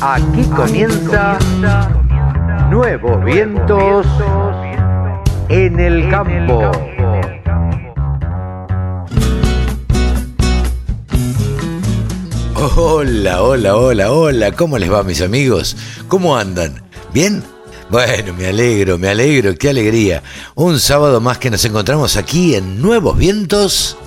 Aquí comienza Nuevos Vientos en el Campo. Hola, hola, hola, hola, ¿cómo les va mis amigos? ¿Cómo andan? ¿Bien? Bueno, me alegro, me alegro, qué alegría. Un sábado más que nos encontramos aquí en Nuevos Vientos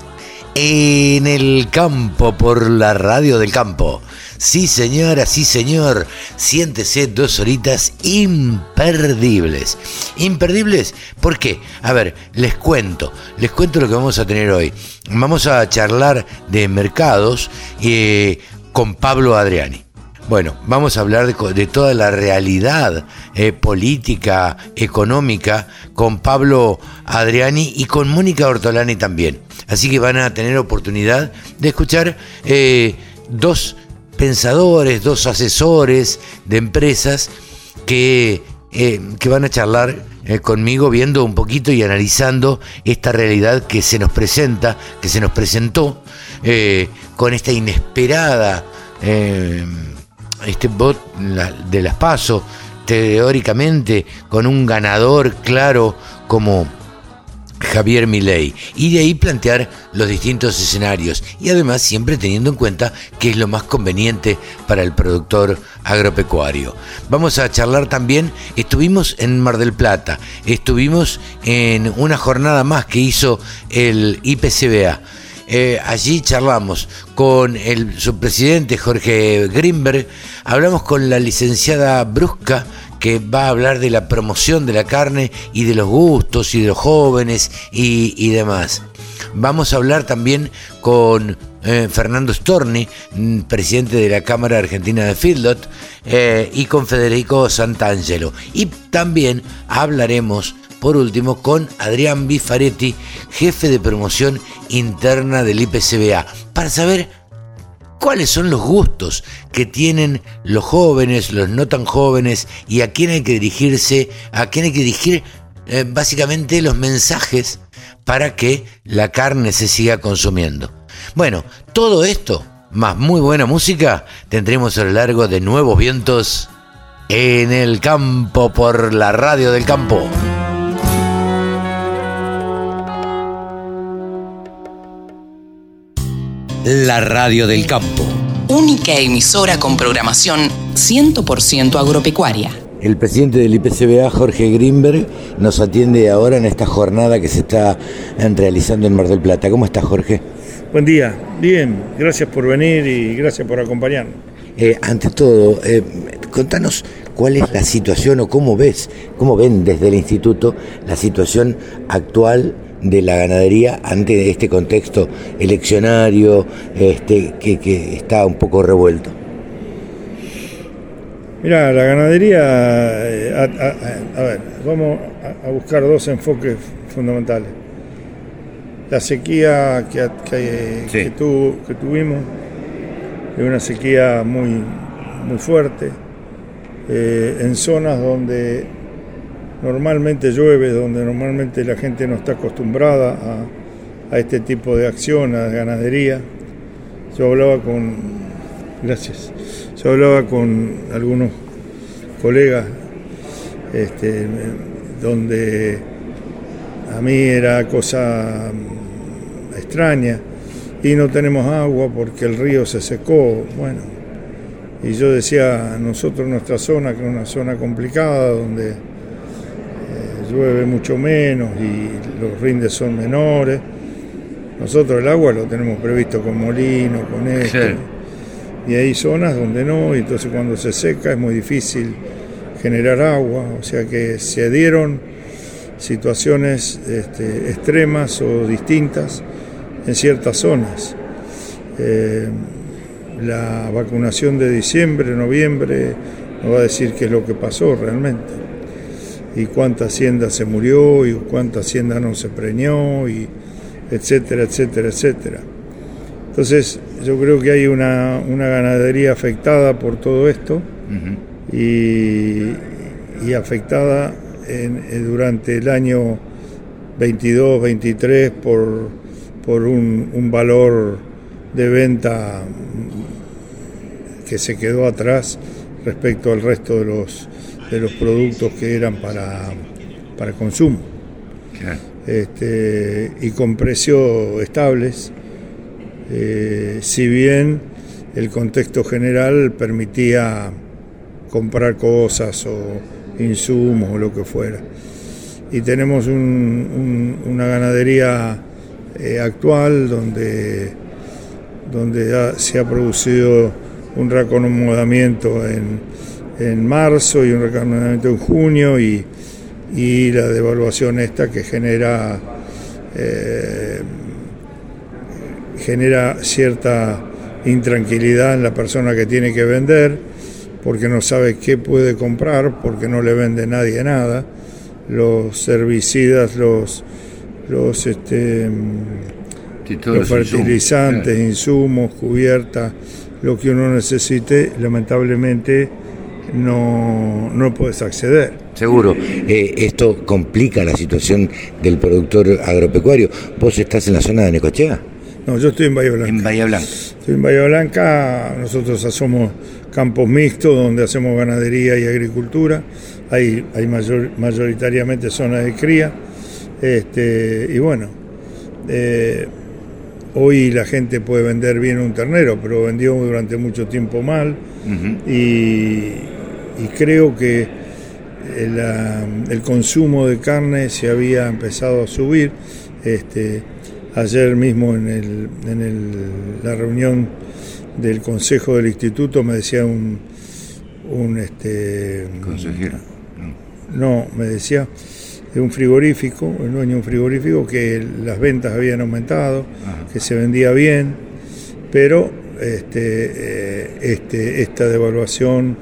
en el campo por la radio del campo. Sí, señora, sí, señor. Siéntese dos horitas imperdibles. Imperdibles, ¿por qué? A ver, les cuento, les cuento lo que vamos a tener hoy. Vamos a charlar de mercados eh, con Pablo Adriani. Bueno, vamos a hablar de, toda la realidad eh, política, económica, con Pablo Adriani y con Mónica Ortolani también. Así que van a tener oportunidad de escuchar eh, dos pensadores, dos asesores de empresas que, eh, que van a charlar conmigo viendo un poquito y analizando esta realidad que se nos presenta, que se nos presentó con esta inesperada este bot de las PASO, teóricamente con un ganador claro como Javier Milei y de ahí plantear los distintos escenarios y además siempre teniendo en cuenta qué es lo más conveniente para el productor agropecuario. Vamos a charlar también, estuvimos en Mar del Plata, estuvimos en una jornada más que hizo el IPCBA eh, allí charlamos con el subpresidente Jorge Grimberg, hablamos con la licenciada Brusca, que va a hablar de la promoción de la carne y de los gustos y de los jóvenes y, demás. Vamos a hablar también con eh, Fernando Storni, mm, presidente de la Cámara Argentina de Fieldot, eh, y con Federico Santangelo. Y también hablaremos por último con Adrián Bifaretti, jefe de promoción interna del IPCBA, para saber cuáles son los gustos que tienen los jóvenes, los no tan jóvenes y a quién hay que dirigirse, a quién hay que dirigir eh, básicamente los mensajes para que la carne se siga consumiendo. Bueno, todo esto, más muy buena música, tendremos a lo largo de nuevos vientos en el campo por la radio del campo. La Radio del Campo. Única emisora con programación 100% agropecuaria. El presidente del IPCBA, Jorge Grimberg, nos atiende ahora en esta jornada que se está realizando en Mar del Plata. ¿Cómo estás, Jorge? Buen día, bien, gracias por venir y gracias por acompañarnos. Eh, ante todo, eh, contanos cuál es la situación o cómo ves, cómo ven desde el instituto la situación actual de la ganadería ante este contexto eleccionario este, que, está un poco revuelto? Mira, la ganadería, eh, a, ver, vamos a, buscar dos enfoques fundamentales. La sequía que, que, tuvimos es una sequía muy, muy fuerte, eh, en zonas donde normalmente llueve, donde normalmente la gente no está acostumbrada a, este tipo de acción, a ganadería. Yo hablaba con, gracias, yo hablaba con algunos colegas este, donde a mí era cosa extraña y no tenemos agua porque el río se secó, bueno, y yo decía, nosotros nuestra zona, que es una zona complicada, donde llueve mucho menos y los rindes son menores. Nosotros el agua lo tenemos previsto con molino, con esto. Y hay zonas donde no, y entonces cuando se seca es muy difícil generar agua. O sea que se dieron situaciones este, extremas o distintas en ciertas zonas. Eh, la vacunación de diciembre, noviembre, no va a decir qué es lo que pasó realmente y cuánta hacienda se murió y cuánta hacienda no se preñó y etcétera, etcétera, etcétera. Entonces yo creo que hay una, ganadería afectada por todo esto y, afectada eh, durante el año 22, 23 por por un, un valor de venta que se quedó atrás respecto al resto de los, de los productos que eran para, para consumo. Este, y con precios estables, eh, si bien el contexto general permitía comprar cosas o insumos o lo que fuera. Y tenemos una ganadería eh, actual donde, donde se ha producido un reacomodamiento en, en marzo y un reacomodamiento en junio y, y la devaluación esta que genera eh, genera cierta intranquilidad en la persona que tiene que vender porque no sabe qué puede comprar porque no le vende nadie nada. Los herbicidas los los este los fertilizantes insumos cubiertas lo que uno necesite, lamentablemente no, no puedes acceder. Seguro, eh, esto complica la situación del productor agropecuario. ¿Vos estás en la zona de Necochea? No, yo estoy en Bahía Blanca. En Bahía Blanca. Estoy en Bahía Blanca, nosotros somos campos mixtos donde hacemos ganadería y agricultura. Hay, hay mayor, mayoritariamente zonas de cría. Este, y bueno, eh, Hoy la gente puede vender bien un ternero, pero vendió durante mucho tiempo mal y, creo que el, consumo de carne se había empezado a subir. Este, ayer mismo en, el, en la reunión del consejo del instituto me decía un, un este, consejero. No, me decía un frigorífico, el dueño de un frigorífico, que las ventas habían aumentado, que se vendía bien, pero este, eh, este, esta devaluación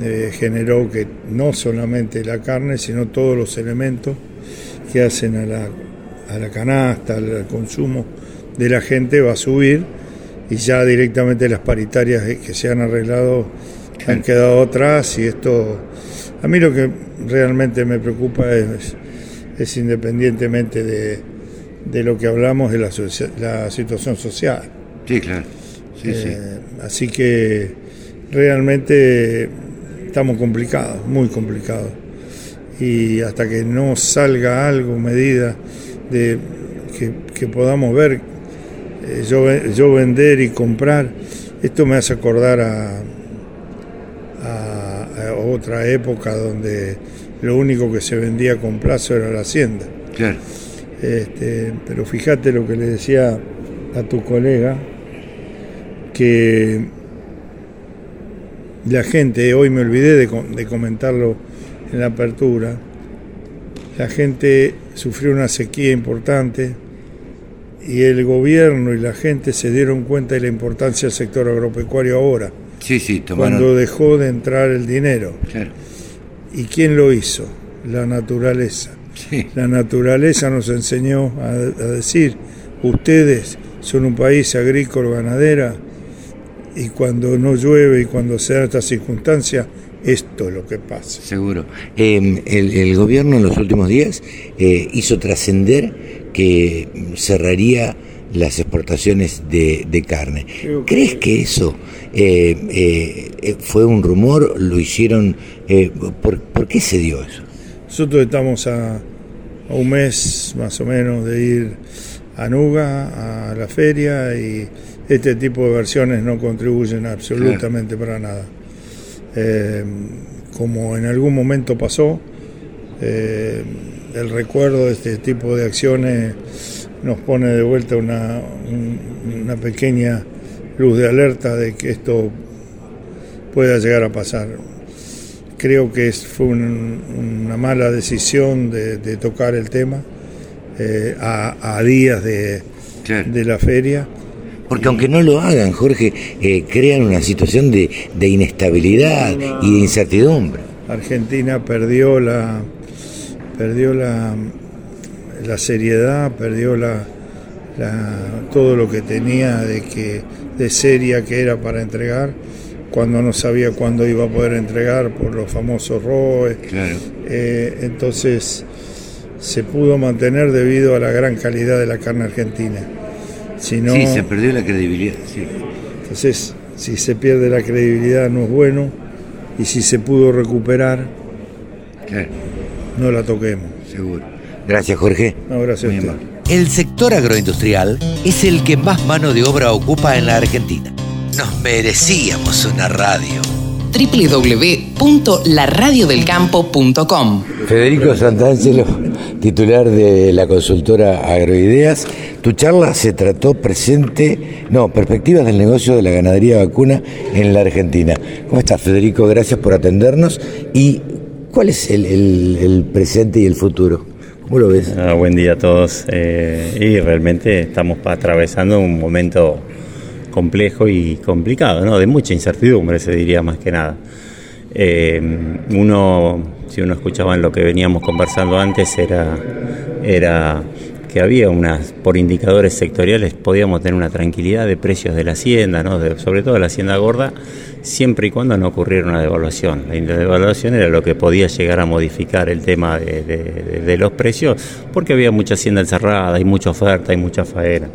eh, generó que no solamente la carne, sino todos los elementos que hacen a la, a la canasta, al consumo de la gente va a subir y ya directamente las paritarias que se han arreglado han quedado atrás y esto a mí lo que realmente me preocupa es, es independientemente de, de, lo que hablamos de la, la situación social. Sí, claro. Eh, así que realmente estamos complicados, muy complicados. Y hasta que no salga algo, medida de que, podamos ver, eh, yo, yo vender y comprar, esto me hace acordar a, otra época donde lo único que se vendía con plazo era la hacienda. Claro. Este, pero fíjate lo que le decía a tu colega, que la gente, hoy me olvidé de, de comentarlo en la apertura, la gente sufrió una sequía importante y el gobierno y la gente se dieron cuenta de la importancia del sector agropecuario ahora Sí, sí, Cuando dejó de entrar el dinero. ¿Y quién lo hizo? La naturaleza. La naturaleza nos enseñó a, decir, ustedes son un país agrícola, ganadera, y cuando no llueve y cuando se dan estas circunstancias, esto es lo que pasa. Seguro. Em, el, gobierno en los últimos días eh, hizo trascender que cerraría las exportaciones de, carne. ¿Crees que eso eh, eh, fue un rumor? ¿Lo hicieron? Eh, ¿por, qué se dio eso? Nosotros estamos a, un mes más o menos de ir a Nuga, a la feria, y este tipo de versiones no contribuyen absolutamente para nada. como en algún momento pasó, el recuerdo de este tipo de acciones nos pone de vuelta una, una pequeña luz de alerta de que esto pueda llegar a pasar. Creo que fue una mala decisión de, tocar el tema eh, a, días de, de, la feria. Porque aunque no lo hagan, Jorge, eh, crean una situación de, de inestabilidad y de incertidumbre. Argentina perdió la perdió la, la seriedad, perdió la, todo lo que tenía de, que, de seria que era para entregar, cuando no sabía cuándo iba a poder entregar por los famosos ROE. Claro. Eh, entonces, se pudo mantener debido a la gran calidad de la carne argentina. Si sí, se perdió la credibilidad. Sí. Entonces, si se pierde la credibilidad no es bueno y si se pudo recuperar, no la toquemos. Seguro. Gracias, Jorge. No, gracias a usted. El sector agroindustrial es el que más mano de obra ocupa en la Argentina. Nos merecíamos una radio www.laradiodelcampo.com. Federico Santangelo, titular de la consultora Agroideas. Tu charla se trató presente, no, perspectivas del negocio de la ganadería vacuna en la Argentina. ¿Cómo estás, Federico? Gracias por atendernos. ¿Y cuál es el, presente y el futuro? ¿Cómo lo ves? Ah, buen día a todos. Eh, y realmente estamos atravesando un momento complejo y complicado, ¿no? de mucha incertidumbre, se diría más que nada. Eh, uno, si uno escuchaba lo que veníamos conversando antes, era, era que había unas, por indicadores sectoriales, podíamos tener una tranquilidad de precios de la hacienda, ¿no? sobre todo de la hacienda gorda, siempre y cuando no ocurriera una devaluación. La devaluación era lo que podía llegar a modificar el tema de, de los precios, porque había mucha hacienda encerrada, hay mucha oferta, hay mucha faena.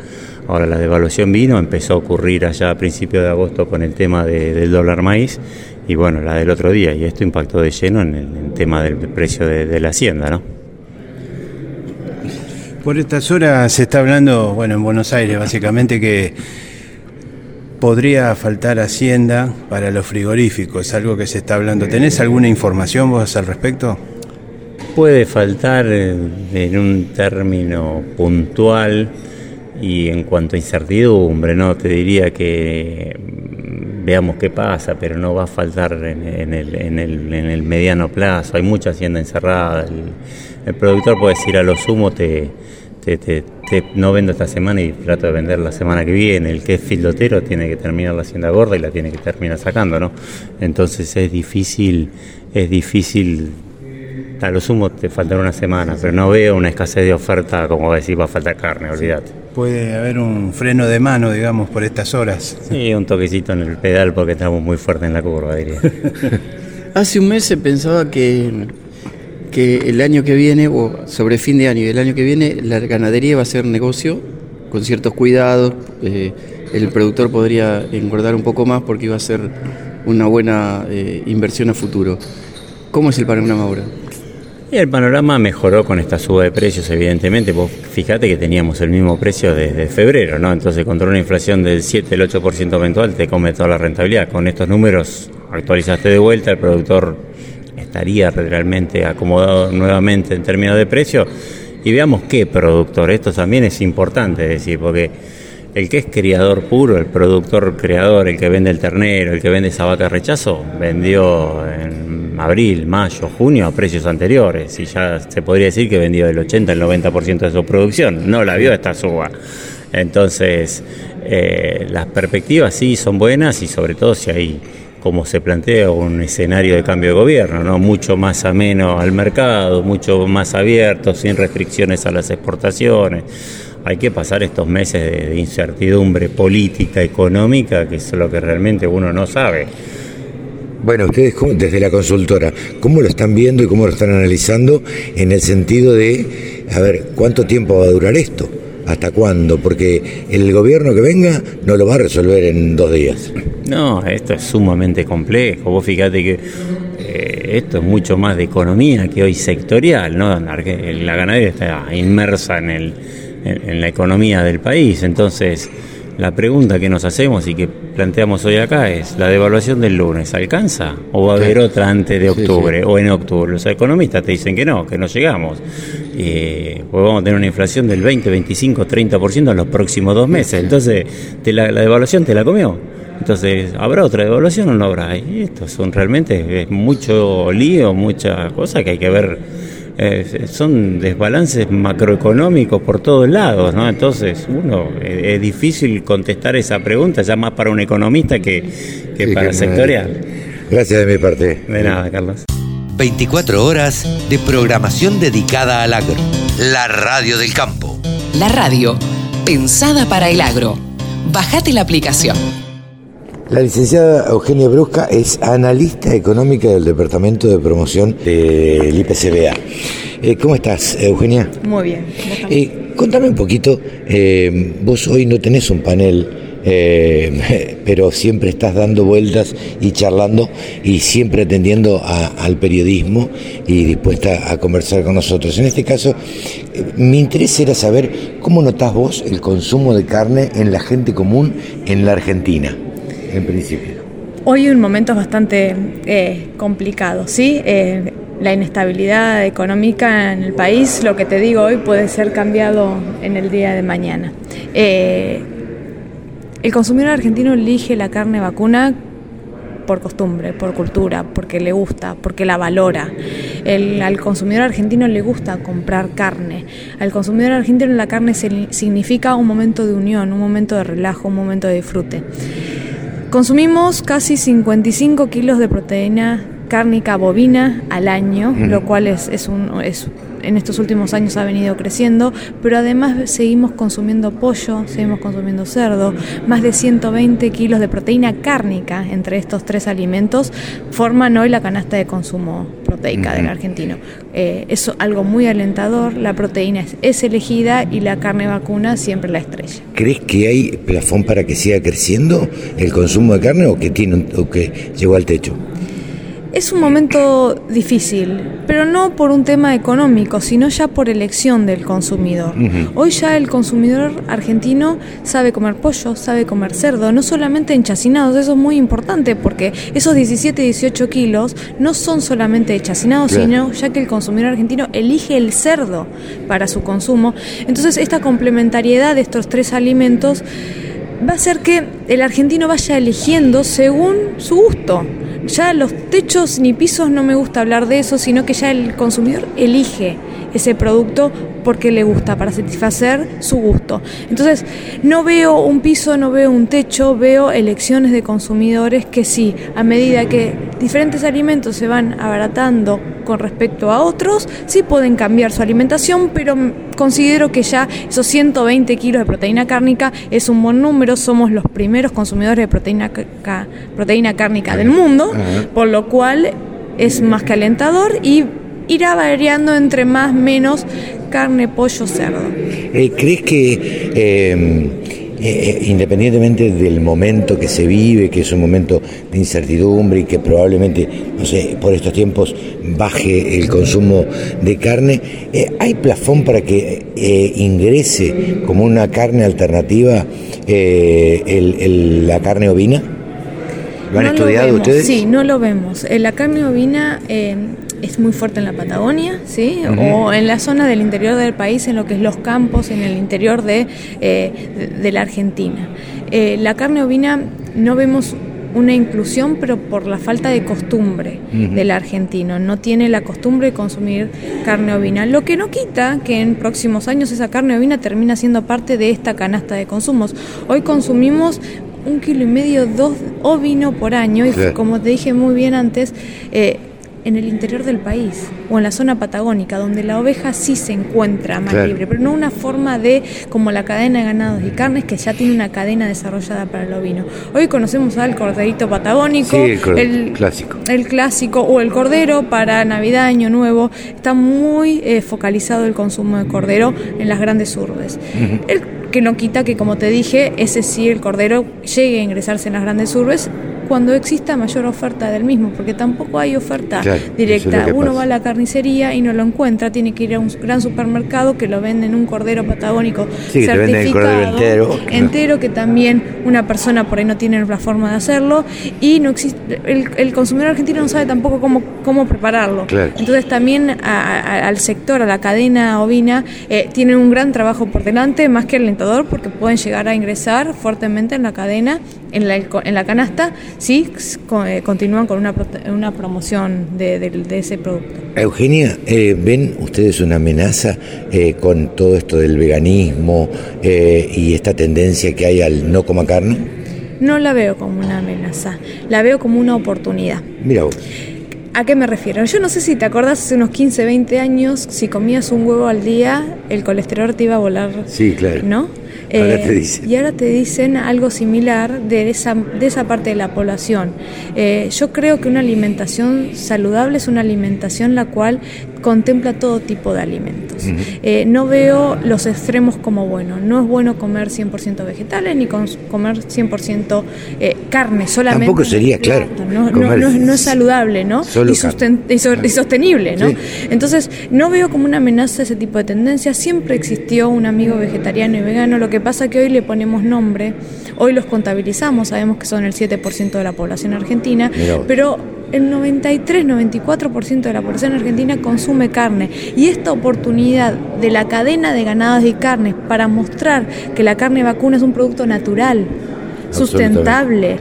Ahora la devaluación vino, empezó a ocurrir allá a principios de agosto con el tema del dólar maíz y bueno, la del otro día, y esto impactó de lleno en el, tema del precio de, la hacienda, ¿no? Por estas horas se está hablando, bueno, en Buenos Aires básicamente que podría faltar hacienda para los frigoríficos, algo que se está hablando. ¿Tenés alguna información vos al respecto? Puede faltar en un término puntual y en cuanto a incertidumbre, no te diría que veamos qué pasa, pero no va a faltar en, el, mediano plazo. Hay mucha hacienda encerrada. El, productor puede decir a lo sumo te, no vendo esta semana y trato de vender la semana que viene. El que es filotero tiene que terminar la hacienda gorda y la tiene que terminar sacando, ¿no? Entonces es difícil, es difícil a lo sumo te faltará una semana, pero no veo una escasez de oferta como decir va a faltar carne, olvídate. Puede haber un freno de mano, digamos, por estas horas. Sí, un toquecito en el pedal porque estamos muy fuertes en la curva, diría. Hace un mes se pensaba que, que el año que viene, o sobre fin de año y el año que viene, la ganadería va a ser negocio con ciertos cuidados. Eh, el productor podría engordar un poco más porque iba a ser una buena eh, inversión a futuro. ¿Cómo es el panorama ahora? Y el panorama mejoró con esta suba de precios, evidentemente. Vos fíjate que teníamos el mismo precio desde febrero, ¿no? Entonces, contra una inflación del 7, el 8% mensual, te come toda la rentabilidad. Con estos números, actualizaste de vuelta, el productor estaría realmente acomodado nuevamente en términos de precio. Y veamos qué productor. Esto también es importante decir, porque el que es criador puro, el productor creador, el que vende el ternero, el que vende esa vaca rechazo, vendió en abril, mayo, junio a precios anteriores y ya se podría decir que vendió el 80, el 90% de su producción. No la vio esta suba. Entonces, eh, las perspectivas sí son buenas y sobre todo si hay, como se plantea, un escenario de cambio de gobierno, ¿no? mucho más ameno al mercado, mucho más abierto, sin restricciones a las exportaciones hay que pasar estos meses de, incertidumbre política, económica, que es lo que realmente uno no sabe. Bueno, ustedes desde la consultora, ¿cómo lo están viendo y cómo lo están analizando en el sentido de, a ver, ¿cuánto tiempo va a durar esto? ¿Hasta cuándo? Porque el gobierno que venga no lo va a resolver en dos días. No, esto es sumamente complejo. Vos fíjate que eh, esto es mucho más de economía que hoy sectorial, ¿no? La ganadería está inmersa en el en, la economía del país. Entonces, la pregunta que nos hacemos y que planteamos hoy acá es, ¿la devaluación del lunes alcanza o va a haber otra antes de octubre o en octubre? Los economistas te dicen que no, que no llegamos. pues vamos a tener una inflación del 20, 25, 30% en los próximos dos meses. Entonces, la, devaluación te la comió. Entonces, ¿habrá otra devaluación o no habrá? Y esto son realmente es mucho lío, mucha cosa que hay que ver eh, son desbalances macroeconómicos por todos lados, ¿no? Entonces, uno, eh, es difícil contestar esa pregunta, ya más para un economista que, para sectorial. Gracias de mi parte. De nada, Carlos. 24 horas de programación dedicada al agro. La radio del campo. La radio, pensada para el agro. Bajate la aplicación. La licenciada Eugenia Brusca es analista económica del Departamento de Promoción del IPCBA. Eh, ¿Cómo estás, Eugenia? Muy bien. Eh, contame un poquito, eh, vos hoy no tenés un panel, eh, pero siempre estás dando vueltas y charlando y siempre atendiendo a- al periodismo y dispuesta a conversar con nosotros. En este caso, eh, mi interés era saber cómo notás vos el consumo de carne en la gente común en la Argentina, en principio. Hoy un momento bastante eh, complicado, ¿sí? Eh, la inestabilidad económica en el país, lo que te digo hoy puede ser cambiado en el día de mañana. Eh, el consumidor argentino elige la carne vacuna por costumbre, por cultura, porque le gusta, porque la valora. El- al consumidor argentino le gusta comprar carne. Al consumidor argentino la carne significa un momento de unión, un momento de relajo, un momento de disfrute. Consumimos casi 55 kilos de proteína cárnica bovina al año, lo cual es, es un, es- en estos últimos años ha venido creciendo, pero además seguimos consumiendo pollo, seguimos consumiendo cerdo, más de 120 kilos de proteína cárnica entre estos tres alimentos forman hoy la canasta de consumo proteica del argentino. Eh, es algo muy alentador, la proteína es, es elegida y la carne vacuna siempre la estrella. ¿Crees que hay plafón para que siga creciendo el consumo de carne o que, tiene o que llegó al techo? Es un momento difícil, pero no por un tema económico, sino ya por elección del consumidor. Hoy ya el consumidor argentino sabe comer pollo, sabe comer cerdo, no solamente en chacinados, eso es muy importante porque esos 17, 18 kilos no son solamente de chacinados, Claro. sino ya que el consumidor argentino elige el cerdo para su consumo. Entonces esta complementariedad de estos tres alimentos va a hacer que el argentino vaya eligiendo según su gusto. Ya los techos ni pisos no me gusta hablar de eso, sino que ya el consumidor elige ese producto porque le gusta, para satisfacer su gusto. Entonces, no veo un piso, no veo un techo, veo elecciones de consumidores que sí, a medida que diferentes alimentos se van abaratando con respecto a otros, sí pueden cambiar su alimentación, pero considero que ya esos 120 kilos de proteína cárnica es un buen número, somos los primeros consumidores de proteína, proteína cárnica del mundo, por lo cual es más que alentador y irá variando entre más, menos carne, pollo, cerdo. Eh, ¿Crees que, eh, eh, independientemente del momento que se vive, que es un momento de incertidumbre y que probablemente, no sé, por estos tiempos baje el consumo de carne, ¿hay plafón para que ingrese como una carne alternativa el- el- la carne ovina? ¿Lo han No estudiado vemos, ustedes? Sí, no lo vemos. La carne ovina eh, es muy fuerte en la Patagonia, ¿sí? O en la zona del interior del país, en lo que es los campos, en el interior de, eh, de, de la Argentina. Eh, la carne ovina no vemos una inclusión, pero por la falta de costumbre del argentino. No tiene la costumbre de consumir carne ovina. Lo que no quita que en próximos años esa carne ovina termina siendo parte de esta canasta de consumos. Hoy consumimos un kilo y medio, dos ovino por año, y Claro. como te dije muy bien antes, eh, en el interior del país o en la zona patagónica, donde la oveja sí se encuentra más Claro. libre, pero no una forma de, como la cadena de ganados y carnes, que ya tiene una cadena desarrollada para el ovino. Hoy conocemos al corderito patagónico, Sí, el clásico. el clásico o el cordero para Navidad, Año Nuevo. Está muy eh, focalizado el consumo de cordero en las grandes urbes. El que no quita que, como te dije, ese sí, el cordero llegue a ingresarse en las grandes urbes cuando exista mayor oferta del mismo, porque tampoco hay oferta Claro, directa. que Uno pasa. va a la carnicería y no lo encuentra, tiene que ir a un gran supermercado que lo venden un cordero patagónico Sí, que te venden el cordero certificado, entero. entero, que también una persona por ahí no tiene la forma de hacerlo y no existe el, el consumidor argentino no sabe tampoco cómo, cómo prepararlo. Claro. Entonces también a- a- al sector, a la cadena ovina, eh, tienen un gran trabajo por delante, más que alentador, porque pueden llegar a ingresar fuertemente en la cadena, en la, en la canasta, co- eh, continúan con una, una promoción de, de- de ese producto. Eugenia, eh, ¿ven ustedes una amenaza eh, con todo esto del veganismo y esta tendencia que hay al no coma carne? No la veo como una amenaza, la veo como una oportunidad. Mira vos. ¿A qué me refiero? Yo no sé si te acordás hace unos 15, 20 años, si comías un huevo al día, el colesterol te iba a volar, Sí, claro. ¿no? Ahora te dicen. Y ahora te dicen algo similar de esa, de esa parte de la población. Eh, yo creo que una alimentación saludable es una alimentación la cual contempla todo tipo de alimentos. Eh, no veo los extremos como bueno. No es bueno comer 100% vegetales ni comer 100% eh, carne solamente. Tampoco sería, claro. No, no, es saludable, ¿no? Y, y, sostenible, ¿no? Entonces, no veo como una amenaza ese tipo de tendencias. Siempre existió un amigo vegetariano y vegano. Lo que pasa que hoy le ponemos nombre, hoy los contabilizamos, sabemos que son el 7% de la población argentina, pero el 93-94% de la población argentina consume carne y esta oportunidad de la cadena de ganados y carnes para mostrar que la carne vacuna es un producto natural, sustentable,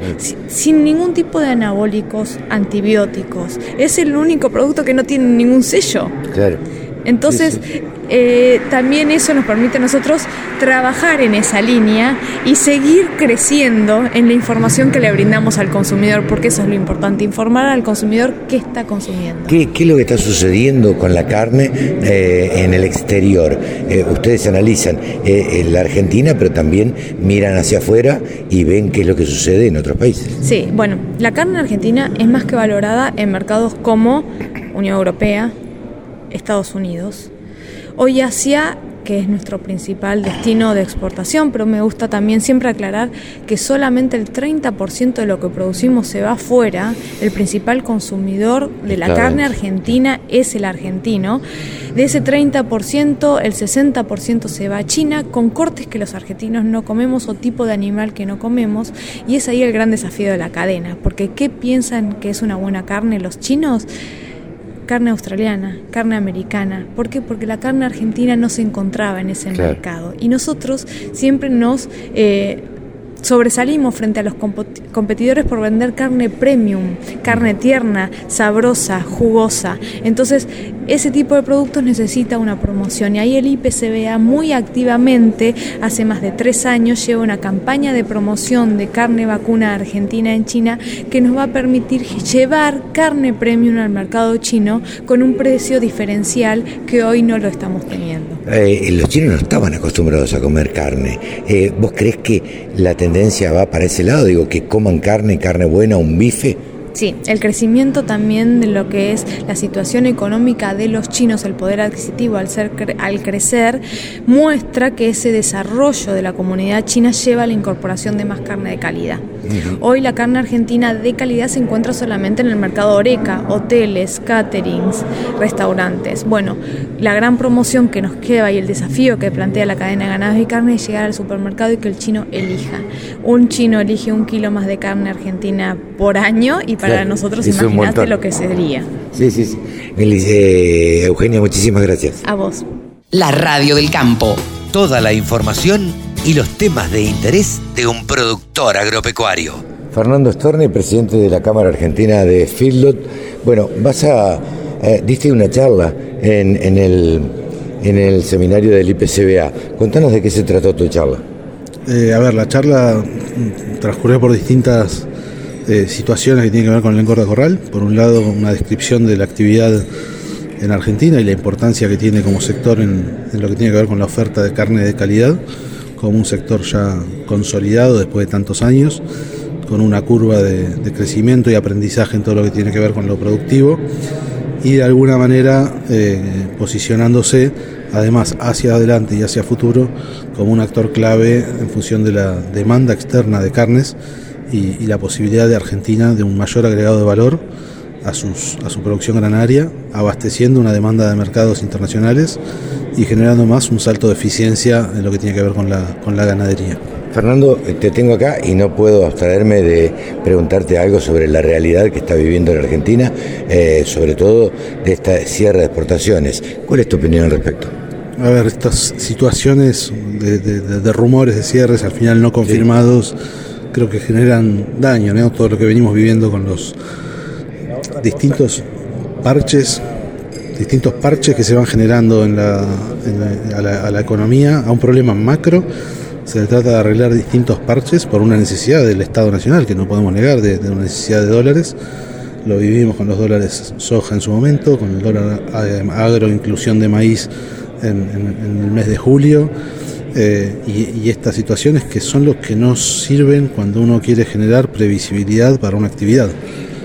sin ningún tipo de anabólicos, antibióticos. Es el único producto que no tiene ningún sello. Claro. Entonces, eh, también eso nos permite a nosotros trabajar en esa línea y seguir creciendo en la información que le brindamos al consumidor, porque eso es lo importante, informar al consumidor qué está consumiendo. ¿Qué, es lo que está sucediendo con la carne eh, en el exterior? Eh, ustedes analizan en la Argentina, pero también miran hacia afuera y ven qué es lo que sucede en otros países. Sí, bueno, la carne argentina es más que valorada en mercados como Unión Europea, Estados Unidos. Hoy Asia que es nuestro principal destino de exportación, pero me gusta también siempre aclarar que solamente el 30% de lo que producimos se va afuera, el principal consumidor de la carne argentina es el argentino. De ese 30%, el 60% se va a China con cortes que los argentinos no comemos o tipo de animal que no comemos, y es ahí el gran desafío de la cadena, porque ¿qué piensan que es una buena carne los chinos? Carne australiana, carne americana. ¿Por qué? Porque la carne argentina no se encontraba en ese mercado. Y nosotros siempre nos eh, sobresalimos frente a los competidores por vender carne premium, carne tierna, sabrosa, jugosa. Entonces, ese tipo de productos necesita una promoción y ahí el IPCBA muy activamente, hace más de tres años, lleva una campaña de promoción de carne vacuna argentina en China que nos va a permitir llevar carne premium al mercado chino con un precio diferencial que hoy no lo estamos teniendo. Eh, los chinos no estaban acostumbrados a comer carne. Eh, ¿Vos crees que la tendencia va para ese lado? Digo, que coman carne, carne buena, un bife. Sí, el crecimiento también de lo que es la situación económica de los chinos, el poder adquisitivo al, ser, al crecer, muestra que ese desarrollo de la comunidad china lleva a la incorporación de más carne de calidad. Hoy la carne argentina de calidad se encuentra solamente en el mercado Oreca, hoteles, caterings, restaurantes. Bueno, la gran promoción que nos queda y el desafío que plantea la cadena de ganados y carne es llegar al supermercado y que el chino elija. Un chino elige un kilo más de carne argentina por año y para nosotros imagínate lo que sería. Sí, sí, sí. Eh, Eugenia, muchísimas gracias. A vos. La radio del campo. Toda la información y los temas de interés de un productor agropecuario. Fernando Storni, presidente de la Cámara Argentina de Feedlot. Bueno, vas a. Eh, diste una charla en, en, el, en el seminario del IPCBA. Contanos de qué se trató tu charla. Eh, a ver, la charla transcurrió por distintas eh, situaciones que tienen que ver con el engorde corral. Por un lado, una descripción de la actividad en Argentina y la importancia que tiene como sector en, lo que tiene que ver con la oferta de carne de calidad, como un sector ya consolidado después de tantos años, con una curva de, crecimiento y aprendizaje en todo lo que tiene que ver con lo productivo y de alguna manera eh, posicionándose además hacia adelante y hacia futuro como un actor clave en función de la demanda externa de carnes y, la posibilidad de Argentina de un mayor agregado de valor a, sus, a su producción granaria, abasteciendo una demanda de mercados internacionales y generando más un salto de eficiencia en lo que tiene que ver con la, con la ganadería. Fernando, te tengo acá y no puedo abstraerme de preguntarte algo sobre la realidad que está viviendo la Argentina, eh, sobre todo de esta cierre de exportaciones. ¿Cuál es tu opinión al respecto? A ver, estas situaciones de, rumores de cierres al final no confirmados creo que generan daño. Todo lo que venimos viviendo con los distintos parches, distintos parches que se van generando a, la, economía, a un problema macro. Se trata de arreglar distintos parches por una necesidad del Estado Nacional, que no podemos negar, de, una necesidad de dólares. Lo vivimos con los dólares soja en su momento, con el dólar agro, inclusión de maíz en el mes de julio eh, y, estas situaciones que son los que nos sirven cuando uno quiere generar previsibilidad para una actividad.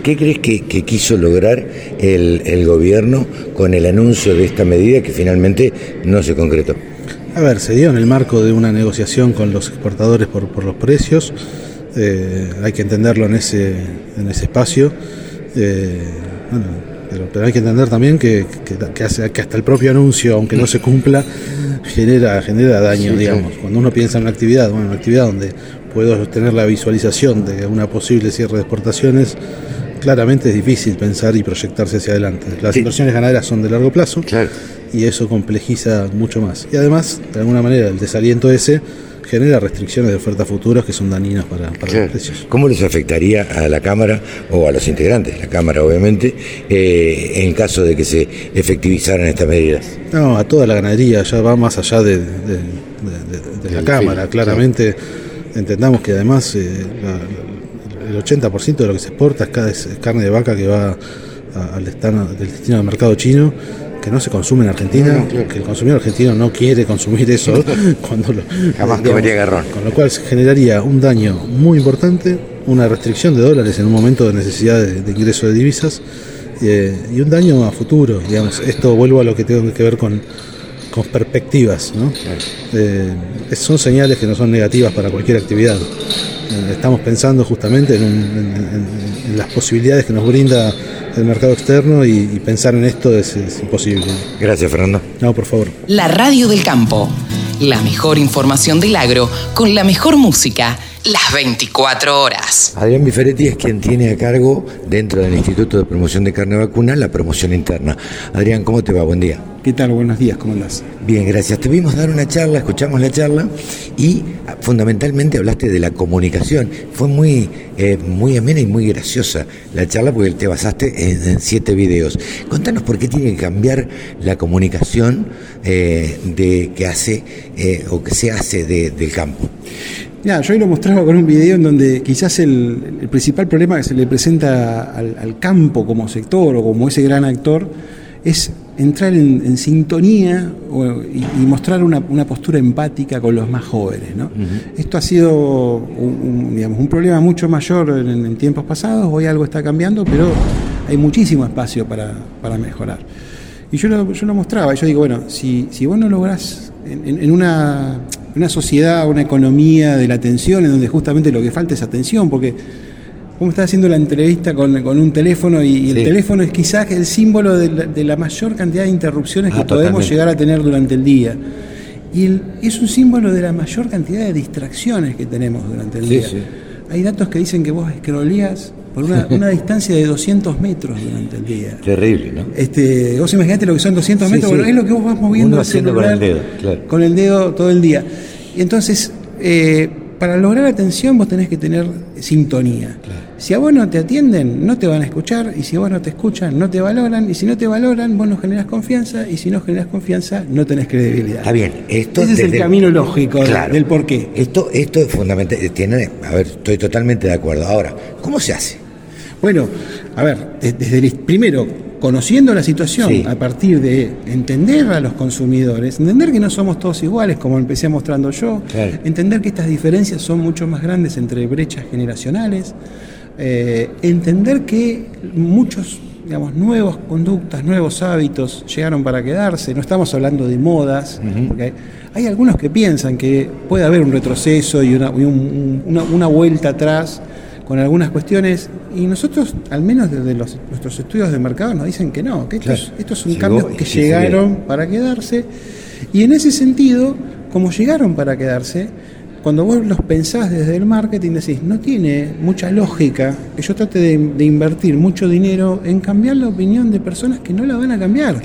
¿Qué crees que, quiso lograr el, gobierno con el anuncio de esta medida que finalmente no se concretó? A ver, se dio en el marco de una negociación con los exportadores por, por los precios. Eh, hay que entenderlo en ese, en ese espacio. Eh, pero, hay que entender también que, que, hasta el propio anuncio, aunque no se cumpla, genera, genera daño, digamos. Cuando uno piensa en una actividad, bueno, una actividad donde puedo tener la visualización de una posible cierre de exportaciones, claramente es difícil pensar y proyectarse hacia adelante. Las inversiones ganaderas son de largo plazo y eso complejiza mucho más. Y además, de alguna manera, el desaliento ese genera restricciones de ofertas futuras que son dañinas para, los precios. ¿Cómo les afectaría a la Cámara o a los integrantes de la Cámara, obviamente, eh, en caso de que se efectivizaran estas medidas? No, a toda la ganadería, ya va más allá de, la Cámara, claramente. Entendamos que además eh, el 80% de lo que se exporta es, carne de vaca que va al destino, del destino del mercado chino que no se consume en Argentina, que el consumidor argentino no quiere consumir eso cuando lo, jamás comería garrón. Con lo cual se generaría un daño muy importante, una restricción de dólares en un momento de necesidad de, ingreso de divisas eh, y un daño a futuro. Digamos, esto vuelvo a lo que tengo que ver con, con perspectivas. ¿no? Eh, son señales que no son negativas para cualquier actividad. Eh, estamos pensando justamente en las posibilidades que nos brinda el mercado externo y, pensar en esto es, imposible. Gracias, Fernando. No, por favor. La radio del campo. La mejor información del agro con la mejor música las 24 horas. Adrián Biferetti es quien tiene a cargo dentro del Instituto de Promoción de Carne Vacuna la promoción interna. Adrián, ¿cómo te va? Buen día. ¿Qué tal? Buenos días, ¿cómo andás? Bien, gracias. Te vimos dar una charla, escuchamos la charla y ah, fundamentalmente hablaste de la comunicación. Fue muy, eh, muy amena y muy graciosa la charla porque te basaste en, siete videos. Contanos por qué tiene que cambiar la comunicación eh, de, que hace eh, o que se hace del campo. Ya, yo hoy lo mostraba con un video en donde quizás el, principal problema que se le presenta al, campo como sector o como ese gran actor es entrar en, sintonía y, mostrar una, postura empática con los más jóvenes. ¿no? Esto ha sido un, digamos, un problema mucho mayor en, tiempos pasados, hoy algo está cambiando, pero hay muchísimo espacio para, mejorar. Y yo lo, yo lo mostraba, yo digo, bueno, si, si vos no lográs en, una, una, sociedad, una economía de la atención, en donde justamente lo que falta es atención, porque vos estás haciendo la entrevista con, un teléfono y, el teléfono es quizás el símbolo de la, mayor cantidad de interrupciones que ah, podemos llegar a tener durante el día. Y es un símbolo de la mayor cantidad de distracciones que tenemos durante el día. Hay datos que dicen que vos escroleás por una, distancia de 200 metros durante el día. Terrible, ¿no? Este, vos imaginate lo que son 200 metros, es lo que vos vas moviendo haciendo con el dedo, claro. Con el dedo todo el día. Y entonces, eh, para lograr atención vos tenés que tener sintonía. Si a vos no te atienden, no te van a escuchar, y si a vos no te escuchan, no te valoran, y si no te valoran, vos no generas confianza, y si no generas confianza, no tenés credibilidad. Está bien, esto Ese es el camino lógico del por qué. Esto, esto es fundamental, tiene, a ver, estoy totalmente de acuerdo. Ahora, ¿cómo se hace? Bueno, a ver, desde el, primero, conociendo la situación a partir de entender a los consumidores, entender que no somos todos iguales, como empecé mostrando yo, entender que estas diferencias son mucho más grandes entre brechas generacionales, eh, entender que muchos digamos, nuevas conductas, nuevos hábitos llegaron para quedarse, no estamos hablando de modas, porque hay, algunos que piensan que puede haber un retroceso y una, una vuelta atrás con algunas cuestiones y nosotros, al menos desde los, nuestros estudios de mercado, nos dicen que no, que estos, estos son cambios que llegaron para quedarse y en ese sentido, como llegaron para quedarse, cuando vos los pensás desde el marketing decís, no tiene mucha lógica que yo trate de, invertir mucho dinero en cambiar la opinión de personas que no la van a cambiar.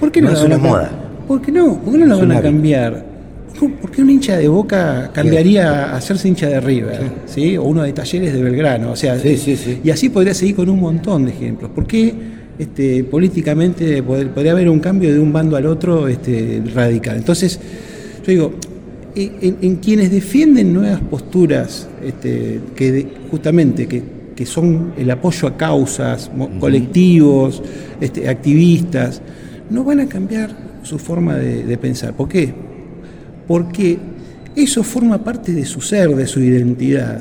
¿Por qué no, la van a moda. ¿Por qué no? ¿Por qué no la van a cambiar? ¿Por qué un hincha de Boca cambiaría a hacerse hincha de River? Sí. O uno de Talleres de Belgrano. O sea, y así podría seguir con un montón de ejemplos. ¿Por qué este, políticamente podría haber un cambio de un bando al otro este, radical? Entonces, yo digo, en, quienes defienden nuevas posturas, este, que justamente que, son el apoyo a causas, colectivos, activistas, no van a cambiar su forma de, de pensar. ¿Por qué? Porque eso forma parte de su ser, de su identidad.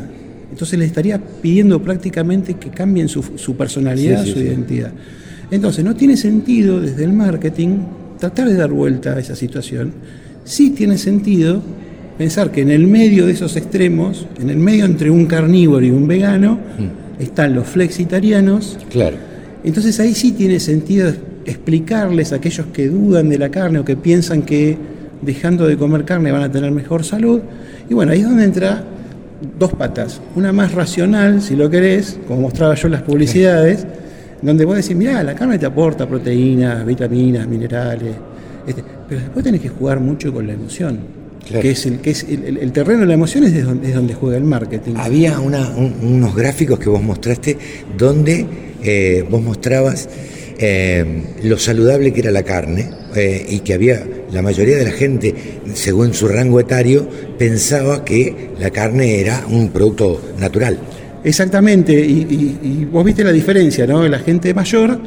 Entonces le estaría pidiendo prácticamente que cambien su, personalidad, su identidad. Entonces no tiene sentido desde el marketing tratar de dar vuelta a esa situación. Sí tiene sentido pensar que en el medio de esos extremos, en el medio entre un carnívoro y un vegano, mm. están los flexitarianos. Claro. Entonces ahí sí tiene sentido explicarles a aquellos que dudan de la carne o que piensan que dejando de comer carne van a tener mejor salud. Y bueno, ahí es donde entra dos patas. Una más racional, si lo querés, como mostraba yo en las publicidades, donde vos decís, mirá, la carne te aporta proteínas, vitaminas, minerales, este, pero después tenés que jugar mucho con la emoción. Que es, el, que es el, terreno de la emoción es, donde, es donde juega el marketing. Había unos gráficos que vos mostraste donde eh, vos mostrabas eh, lo saludable que era la carne eh, y que había la mayoría de la gente, según su rango etario, pensaba que la carne era un producto natural. Exactamente, y, vos viste la diferencia, ¿no? La gente mayor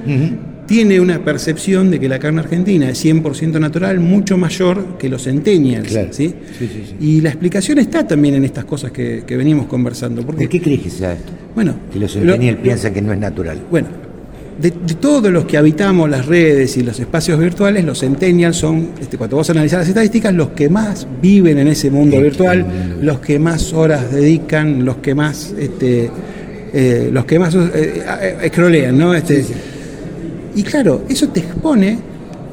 tiene una percepción de que la carne argentina es 100% natural mucho mayor que los centennials. ¿sí? Y la explicación está también en estas cosas que, venimos conversando. Porque, ¿De qué crees que sea esto? Bueno, que los centennials piensan que no es natural. Bueno, de, todos los que habitamos las redes y los espacios virtuales, los centennials son, este, cuando vos analizás las estadísticas, los que más viven en ese mundo virtual, los que más horas dedican, los que más, este, eh, los que más eh, eh, escrolean, ¿no? Este, y claro, eso te expone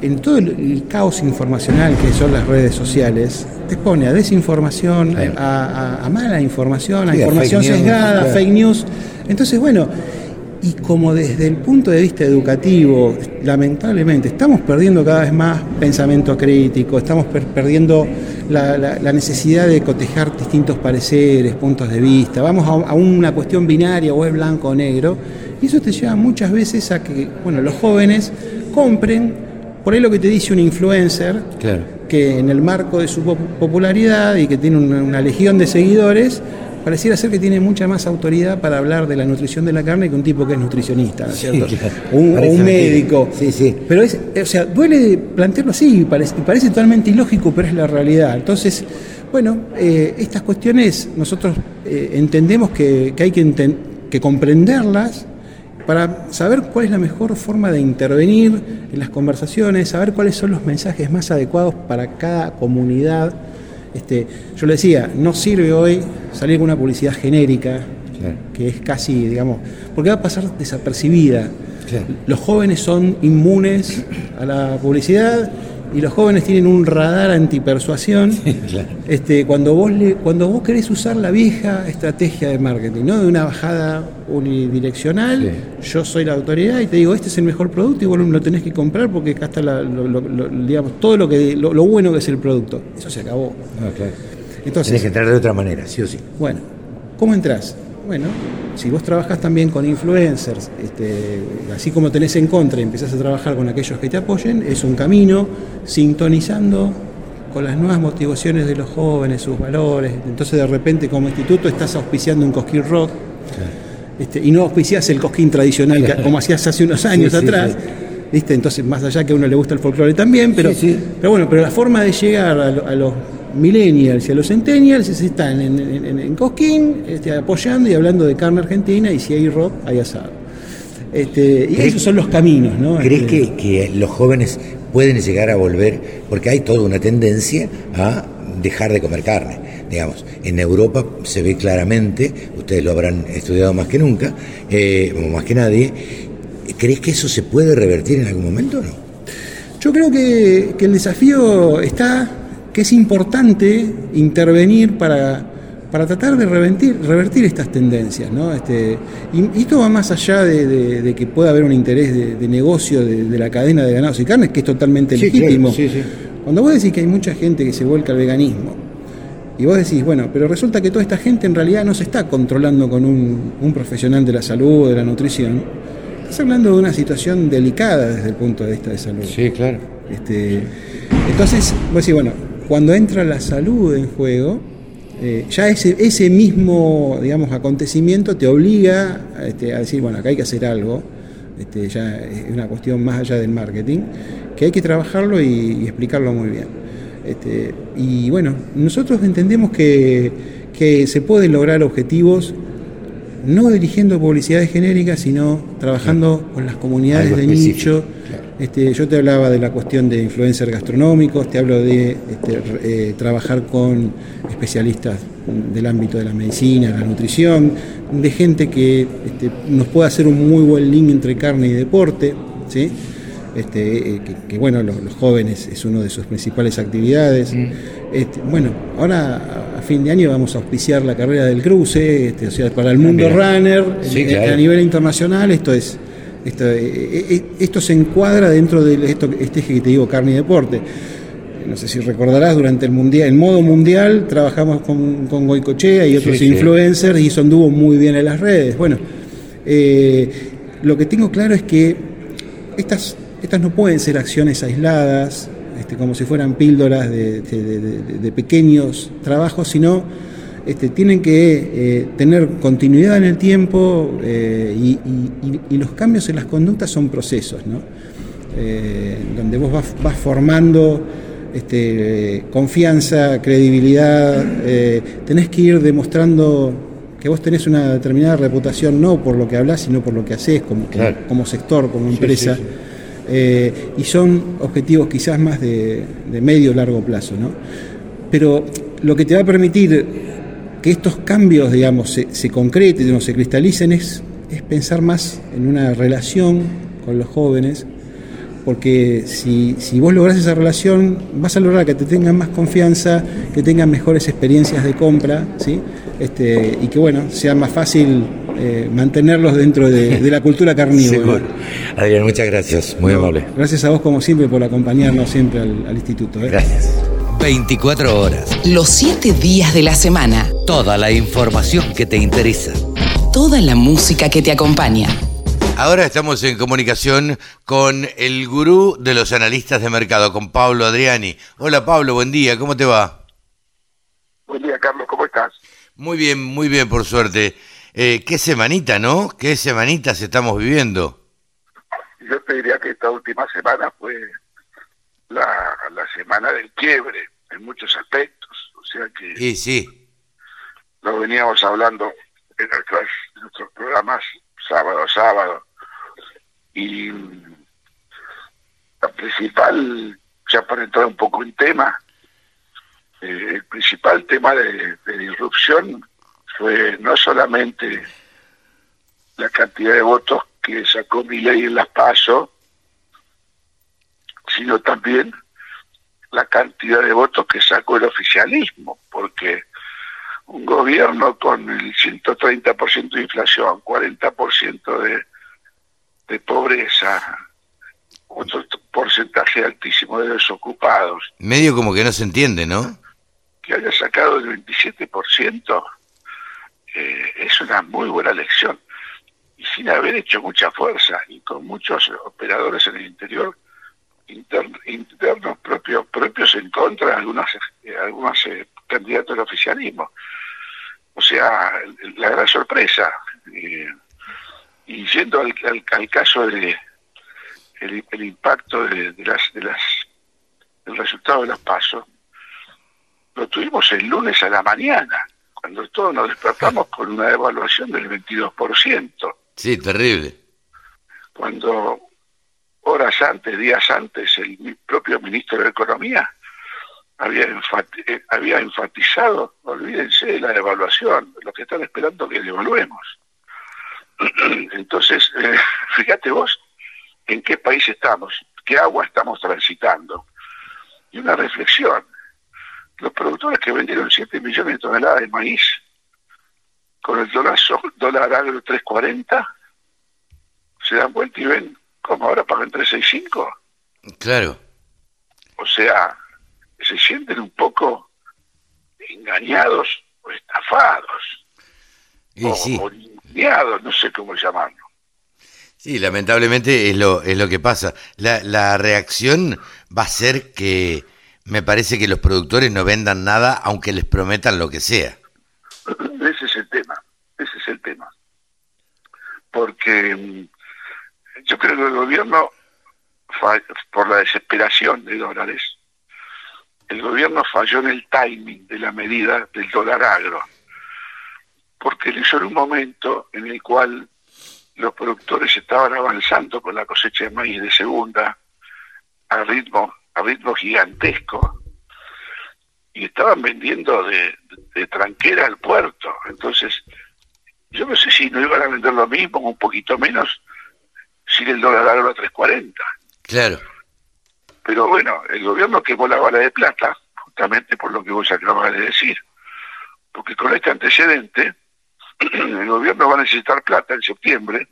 en todo el, caos informacional que son las redes sociales, te expone a desinformación, a, mala información, a información sesgada, fake news. Entonces, bueno, y como desde el punto de vista educativo, lamentablemente, estamos perdiendo cada vez más pensamiento crítico, estamos perdiendo la, necesidad de cotejar distintos pareceres, puntos de vista, vamos a, una cuestión binaria o es blanco o negro, y eso te lleva muchas veces a que, bueno, los jóvenes compren, por ahí lo que te dice un influencer, que en el marco de su popularidad y que tiene una legión de seguidores, pareciera ser que tiene mucha más autoridad para hablar de la nutrición de la carne que un tipo que es nutricionista, ¿no es cierto? un, médico. Sí, sí. Pero es, o sea, duele plantearlo así y parece, parece totalmente ilógico, pero es la realidad. Entonces, bueno, eh, estas cuestiones nosotros eh, entendemos que, hay que, que comprenderlas para saber cuál es la mejor forma de intervenir en las conversaciones, saber cuáles son los mensajes más adecuados para cada comunidad este, yo le decía, no sirve hoy salir con una publicidad genérica, que es casi, digamos, porque va a pasar desapercibida. Los jóvenes son inmunes a la publicidad y los jóvenes tienen un radar antipersuasión. este, cuando, vos le, cuando vos querés usar la vieja estrategia de marketing, ¿no? de una bajada unidireccional, yo soy la autoridad y te digo, este es el mejor producto y vos lo tenés que comprar porque acá está digamos, todo lo, que, lo, bueno que es el producto. Eso se acabó. Ah, Entonces, tenés que entrar de otra manera, sí o sí. Bueno, ¿cómo entras? Bueno, si vos trabajas también con influencers, este, así como tenés en contra y empezás a trabajar con aquellos que te apoyen, es un camino sintonizando con las nuevas motivaciones de los jóvenes, sus valores. Entonces de repente como instituto estás auspiciando un cosquín rock este, y no auspiciás el cosquín tradicional como hacías hace unos años atrás. ¿Viste? Entonces, más allá que a uno le gusta el folclore también, pero, pero bueno, pero la forma de llegar a los millennials y a los centennials están en, Cosquín este, apoyando y hablando de carne argentina y si hay rock, hay asado. Este, y esos son los caminos, ¿no? ¿Crees este, que, los jóvenes pueden llegar a volver? Porque hay toda una tendencia a dejar de comer carne. Digamos, en Europa se ve claramente, ustedes lo habrán estudiado más que nunca, eh, más que nadie. ¿Crees que eso se puede revertir en algún momento o no? Yo creo que el desafío está que es importante intervenir para, para tratar de revertir, revertir estas tendencias. ¿no? Este, y, esto va más allá de, que pueda haber un interés de, negocio de, la cadena de ganados y carnes, que es totalmente legítimo. Cuando vos decís que hay mucha gente que se vuelca al veganismo, y vos decís, bueno, pero resulta que toda esta gente en realidad no se está controlando con un, un profesional de la salud o de la nutrición, estás hablando de una situación delicada desde el punto de vista de salud. Sí, claro. Este, entonces, vos decís, bueno, cuando entra la salud en juego, eh, ya ese, mismo digamos, acontecimiento te obliga este, a decir, bueno, acá hay que hacer algo, este, ya es una cuestión más allá del marketing, que hay que trabajarlo y, explicarlo muy bien. Este, y bueno, nosotros entendemos que se pueden lograr objetivos no dirigiendo publicidades genéricas, sino trabajando con las comunidades de nicho. Este, yo te hablaba de la cuestión de influencers gastronómicos, te hablo de este, eh, trabajar con especialistas del ámbito de la medicina, la nutrición, de gente que este, nos pueda hacer un muy buen link entre carne y deporte, ¿sí? Este, eh, que, bueno, los, jóvenes es una de sus principales actividades. Mm. Este, bueno, ahora a fin de año vamos a auspiciar la carrera del cruce, este, o sea, para el mundo runner, a nivel internacional, esto es. Esto, eh, eh, esto se encuadra dentro de esto, este eje que te digo, carne y deporte. No sé si recordarás, durante el mundial, en modo mundial, trabajamos con, con Goicochea y otros influencers y eso anduvo muy bien en las redes. Bueno, lo que tengo claro es que estas estas no pueden ser acciones aisladas, este, como si fueran píldoras de, pequeños trabajos, sino este, tienen que eh, tener continuidad en el tiempo eh, y, los cambios en las conductas son procesos, ¿no? Eh, donde vos vas, formando este, confianza, credibilidad, tenés que ir demostrando que vos tenés una determinada reputación no por lo que hablas, sino por lo que haces como, como, sector, como empresa. Eh, y son objetivos quizás más de, medio largo plazo. ¿no? Pero lo que te va a permitir que estos cambios, digamos, se, concreten o se cristalicen es, es pensar más en una relación con los jóvenes, porque si, si, vos lográs esa relación, vas a lograr que te tengan más confianza, que tengan mejores experiencias de compra, ¿sí? Este, y que bueno, sea más fácil eh, mantenerlos dentro de, la cultura carnívora. Adrián, muchas gracias, muy amable. Gracias a vos como siempre por acompañarnos siempre al, instituto. ¿eh? Gracias. 24 horas. Los 7 días de la semana. Toda la información que te interesa. Toda la música que te acompaña. Ahora estamos en comunicación con el gurú de los analistas de mercado, con Pablo Adriani. Hola Pablo, buen día, ¿cómo te va? Buen día Carlos, ¿cómo estás? Muy bien, muy bien, por suerte. Eh, qué semanita, ¿no? Qué semanitas estamos viviendo. Yo te diría que esta última semana fue la, semana del quiebre en muchos aspectos. O sea que. Sí, sí. Lo veníamos hablando en nuestros programas sábado a sábado. Y la principal, ya para entrar un poco en tema, eh, el principal tema de, de disrupción fue no solamente la cantidad de votos que sacó mi ley en las PASO, sino también la cantidad de votos que sacó el oficialismo, porque un gobierno con el 130% de inflación, 40% de, de pobreza, otro porcentaje altísimo de desocupados. Medio como que no se entiende, ¿no? Que haya sacado el 27%, eh, es una muy buena lección. Y sin haber hecho mucha fuerza y con muchos operadores en el interior, internos propios, propios en contra de algunos, eh, algunos eh, candidatos del oficialismo. O sea, la gran sorpresa. y yendo al, al, caso de el, impacto de, las de las del resultado de los pasos, lo tuvimos el lunes a la mañana cuando todos nos despertamos con una devaluación del 22%. Sí, terrible. Cuando horas antes, días antes, el propio ministro de Economía había, eh, había enfatizado, olvídense de la devaluación, lo que están esperando que devaluemos. Entonces, eh, fíjate vos en qué país estamos, qué agua estamos transitando. Y una reflexión, los productores que vendieron 7 millones de toneladas de maíz con el dólar, dólar agro 3.40 se dan vuelta y ven como ahora pagan 3.65. Claro. O sea, se sienten un poco engañados o estafados. Y o, sí. no sé cómo llamarlo. Sí, lamentablemente es lo, es lo que pasa. La, la reacción va a ser que me parece que los productores no vendan nada aunque les prometan lo que sea. Ese es el tema, ese es el tema. Porque mm, yo creo que el gobierno, por la desesperación de dólares, el gobierno falló en el timing de la medida del dólar agro, porque lo hizo en un momento en el cual los productores estaban avanzando con la cosecha de maíz de segunda a ritmo, a ritmo gigantesco y estaban vendiendo de, tranquera al puerto. Entonces, yo no sé si no iban a vender lo mismo, un poquito menos, sin el dólar a 3.40. Claro. Pero bueno, el gobierno quemó la bala de plata, justamente por lo que vos acabas de decir. Porque con este antecedente, el gobierno va a necesitar plata en septiembre.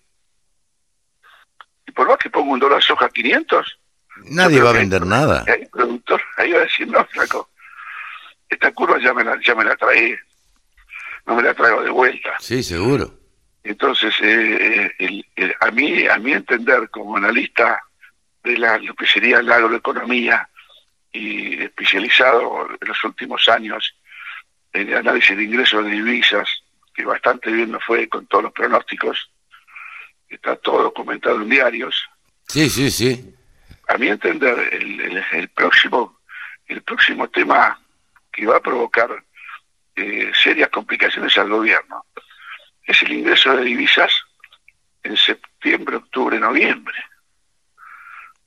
Y por más que ponga un dólar soja a 500, nadie va a vender nada. Hay productor, ahí va a decir, no, flaco, esta curva ya me la, ya me la traí, no me la traigo de vuelta. Sí, seguro. Entonces, eh, a mí, a mí entender como analista de la, lo que sería la agroeconomía y especializado en los últimos años en el análisis de ingresos de divisas, que bastante bien nos fue con todos los pronósticos, está todo documentado en diarios. Sí, sí, sí. A mi entender, el, el, próximo el próximo tema que va a provocar eh, serias complicaciones al gobierno es el ingreso de divisas en septiembre, octubre, noviembre.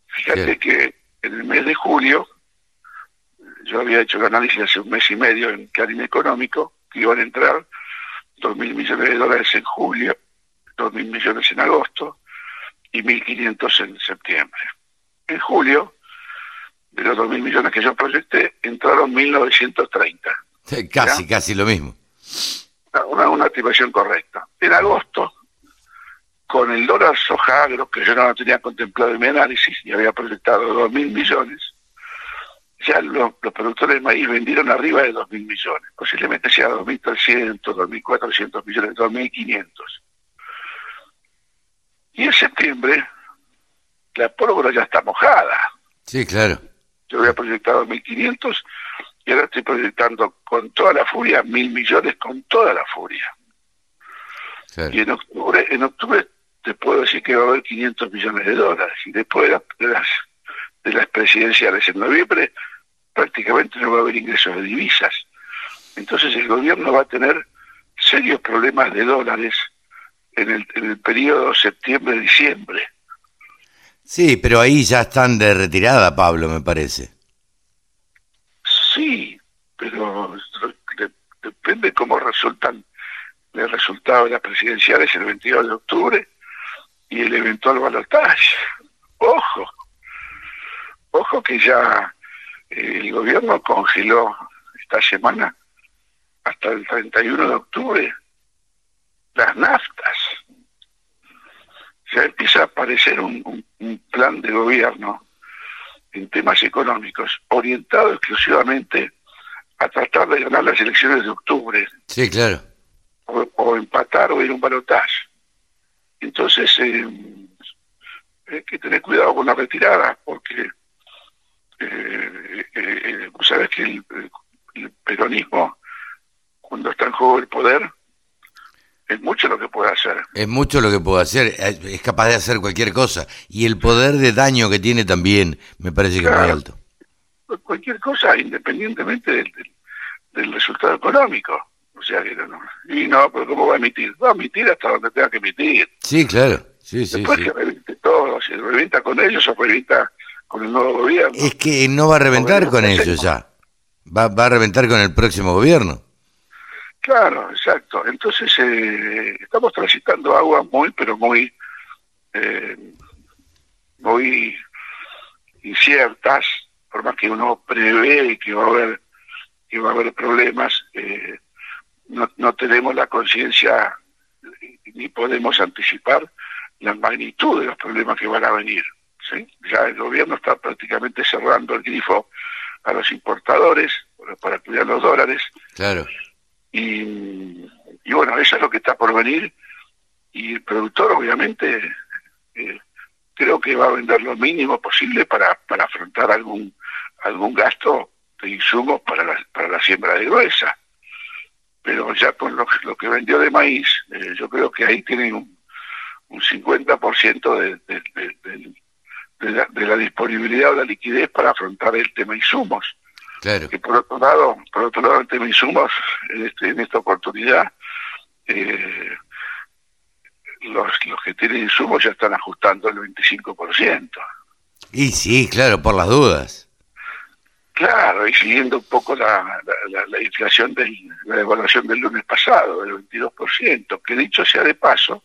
Fíjate que en el mes de julio, yo había hecho el análisis hace un mes y medio en Clarín Económico, que iban a entrar dos mil millones de dólares en julio, dos mil millones en agosto y 1.500 en septiembre. En julio, de los dos mil millones que yo proyecté, entraron 1.930. Casi, casi lo mismo. Una, una activación correcta. En agosto con el dólar sojagro, que yo no lo tenía contemplado en mi análisis y había proyectado dos mil millones, ya los, productores de maíz vendieron arriba de dos mil millones, posiblemente sea 2.300, 2.400 millones, 2.500. Y en septiembre la pólvora ya está mojada. Sí, claro. Yo había proyectado 1.500 y ahora estoy proyectando con toda la furia mil millones con toda la furia. Y en octubre, en octubre te puedo decir que va a haber 500 millones de dólares. Y después de, las, de las presidenciales en noviembre, prácticamente no va a haber ingresos de divisas. Entonces el gobierno va a tener serios problemas de dólares en el, en el periodo septiembre-diciembre. Sí, pero ahí ya están de retirada, Pablo, me parece. Sí, pero depende cómo resultan el resultado de las presidenciales el 22 de octubre y el eventual balotaje. Ojo, ojo que ya eh, el gobierno congeló esta semana hasta el 31 de octubre las naftas. Ya empieza a aparecer un, plan de gobierno en temas económicos orientado exclusivamente a tratar de ganar las elecciones de octubre. Sí, claro. O, empatar o ir a un balotaje. Entonces, eh, hay que tener cuidado con la retirada, porque eh, eh, sabes que el, peronismo, cuando está en juego el poder, es mucho lo que puede hacer. Es mucho lo que puede hacer, es capaz de hacer cualquier cosa. Y el poder de daño que tiene también me parece que es muy alto. Cualquier cosa, independientemente del resultado económico. O sea que no, y no, pero ¿cómo va a emitir? Va a emitir hasta donde tenga que emitir. Sí, claro. Sí, sí, Después que reviente todo, si revienta con ellos o revienta con el nuevo gobierno. Es que no va a reventar con ellos ya. Va, va a reventar con el próximo gobierno. Claro, exacto. Entonces eh, estamos transitando aguas muy, pero muy, eh, muy inciertas, por más que uno prevé que va a haber, que va a haber problemas. Eh, no, no tenemos la conciencia ni podemos anticipar la magnitud de los problemas que van a venir. ¿sí? Ya el gobierno está prácticamente cerrando el grifo a los importadores para cuidar los dólares. Claro. Y, y, bueno, eso es lo que está por venir. Y el productor, obviamente, eh, creo que va a vender lo mínimo posible para, para afrontar algún algún gasto de insumos para la, para la siembra de gruesa pero ya con lo, que vendió de maíz, eh, yo creo que ahí tienen un, un 50% de, de, de, de, la, de la disponibilidad o la liquidez para afrontar el tema insumos. Claro. Que por otro lado, por otro lado, en tema insumos, en, este, en esta oportunidad, eh, los, los que tienen insumos ya están ajustando el 25%. Y sí, claro, por las dudas. Claro, y siguiendo un poco la, la, la inflación de la evaluación del lunes pasado, del 22%, que dicho sea de paso,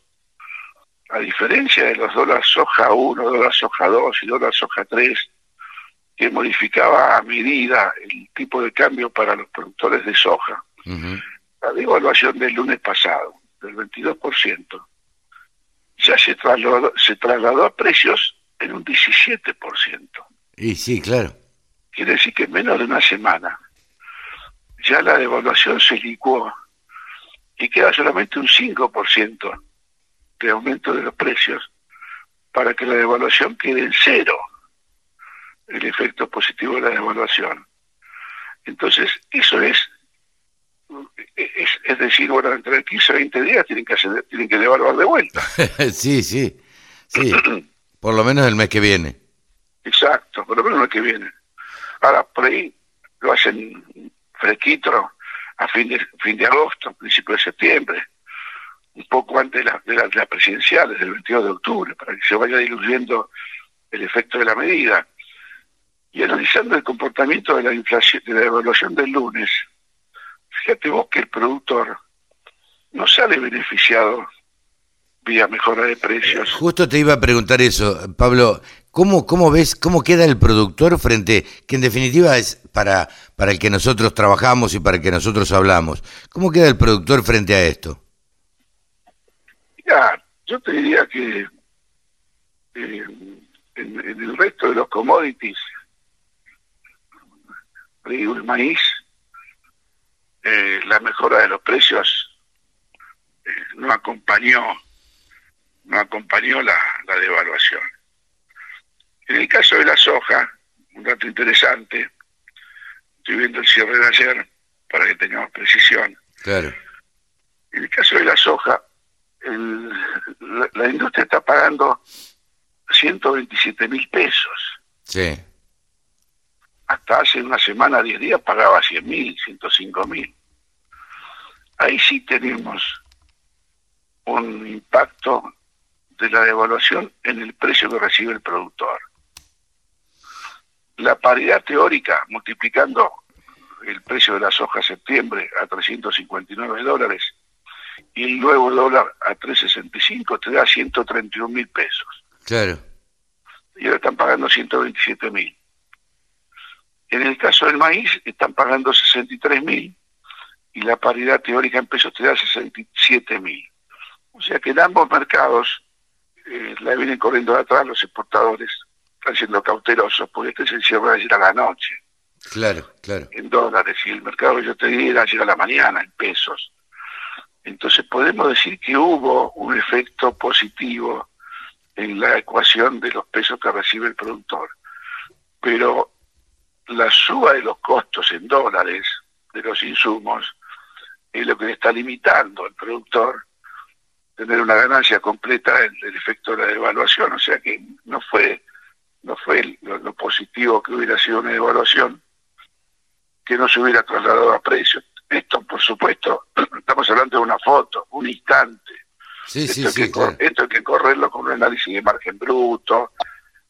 a diferencia de los dólares soja 1, dólar soja 2 y dólar soja 3, que modificaba a medida el tipo de cambio para los productores de soja, la devaluación del lunes pasado, del 22%, ya se trasladó, se trasladó a precios en un 17%. Y sí, claro. Quiere decir que en menos de una semana ya la devaluación se licuó y queda solamente un 5% de aumento de los precios para que la devaluación quede en cero, el efecto positivo de la devaluación. Entonces, eso es, es, es decir, bueno, entre 15 y 20 días tienen que, hacer, tienen que devaluar de vuelta. sí, sí, sí, por lo menos el mes que viene. Exacto, por lo menos el mes que viene. Ahora, por ahí lo hacen fresquito a fin de, fin de agosto, principio de septiembre, un poco antes de, la, de, la, de las presidenciales, del 22 de octubre, para que se vaya diluyendo el efecto de la medida. Y analizando el comportamiento de la inflación, de la evaluación del lunes, fíjate vos que el productor no sale beneficiado vía mejora de precios. Justo te iba a preguntar eso, Pablo. ¿Cómo, cómo ves, cómo queda el productor frente, que en definitiva es para, para el que nosotros trabajamos y para el que nosotros hablamos? ¿Cómo queda el productor frente a esto? Ya, yo te diría que eh, en, en, el resto de los commodities, el maíz, eh, la mejora de los precios eh, no acompañó no acompañó la, la devaluación. En el caso de la soja, un dato interesante, estoy viendo el cierre de ayer para que tengamos precisión. Claro. En el caso de la soja, el, la, la, industria está pagando 127 mil pesos. Sí. Hasta hace una semana, 10 días, pagaba 100 mil, 105 mil. Ahí sí tenemos un impacto de la devaluación en el precio que recibe el productor. La paridad teórica, multiplicando el precio de la soja septiembre a 359 dólares y el nuevo dólar a 365, te da 131 mil pesos. Claro. Y ahora están pagando 127 mil. En el caso del maíz, están pagando 63 mil y la paridad teórica en pesos te da 67 mil. O sea que en ambos mercados eh, la vienen corriendo de atrás los exportadores, están siendo cautelosos, porque este es el cierre de ayer a la noche. Claro, claro. En dólares, y el mercado yo te diría ayer a la mañana, en pesos. Entonces podemos decir que hubo un efecto positivo en la ecuación de los pesos que recibe el productor. Pero la suba de los costos en dólares de los insumos es lo que le está limitando al productor tener una ganancia completa del, del efecto de la devaluación, o sea que no fue no fue lo, lo, positivo que hubiera sido una devaluación que no se hubiera trasladado a precios. Esto, por supuesto, estamos hablando de una foto, un instante. Sí, esto, sí, hay sí, que, claro. esto hay que correrlo con un análisis de margen bruto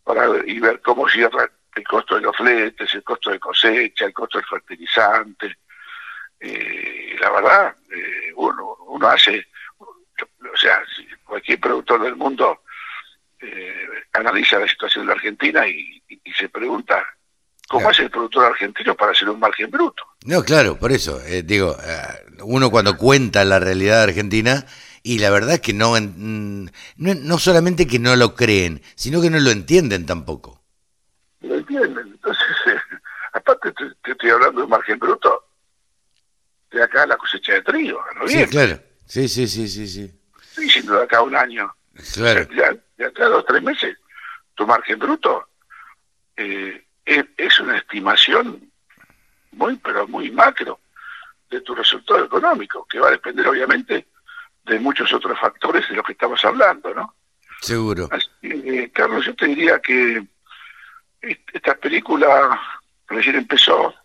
para y ver cómo cierra el costo de los fletes, el costo de cosecha, el costo del fertilizante. Eh, la verdad, eh, uno, uno hace o sea, cualquier productor del mundo eh, analiza la situación de la Argentina y, y, y se pregunta cómo Claro. hace el productor argentino para hacer un margen bruto. No, claro, por eso, eh, digo, uno cuando cuenta la realidad de Argentina, y la verdad es que no, en- mm, no, no solamente que no lo creen, sino que no lo entienden tampoco. ¿Lo entienden? Entonces, eh, aparte te, te estoy hablando de un margen bruto. De acá a la cosecha de trigo, Sí, claro, sí, sí, sí, sí, sí, Estoy diciendo de acá a un año. claro, Ya, de acá a dos tres meses, tu margen bruto. Eh, es, es una estimación muy, pero muy macro de tu resultado económico, que va a depender obviamente de muchos otros factores de los que estamos hablando, ¿no? seguro. Así eh, Carlos, yo te diría que est- esta película recién empezó,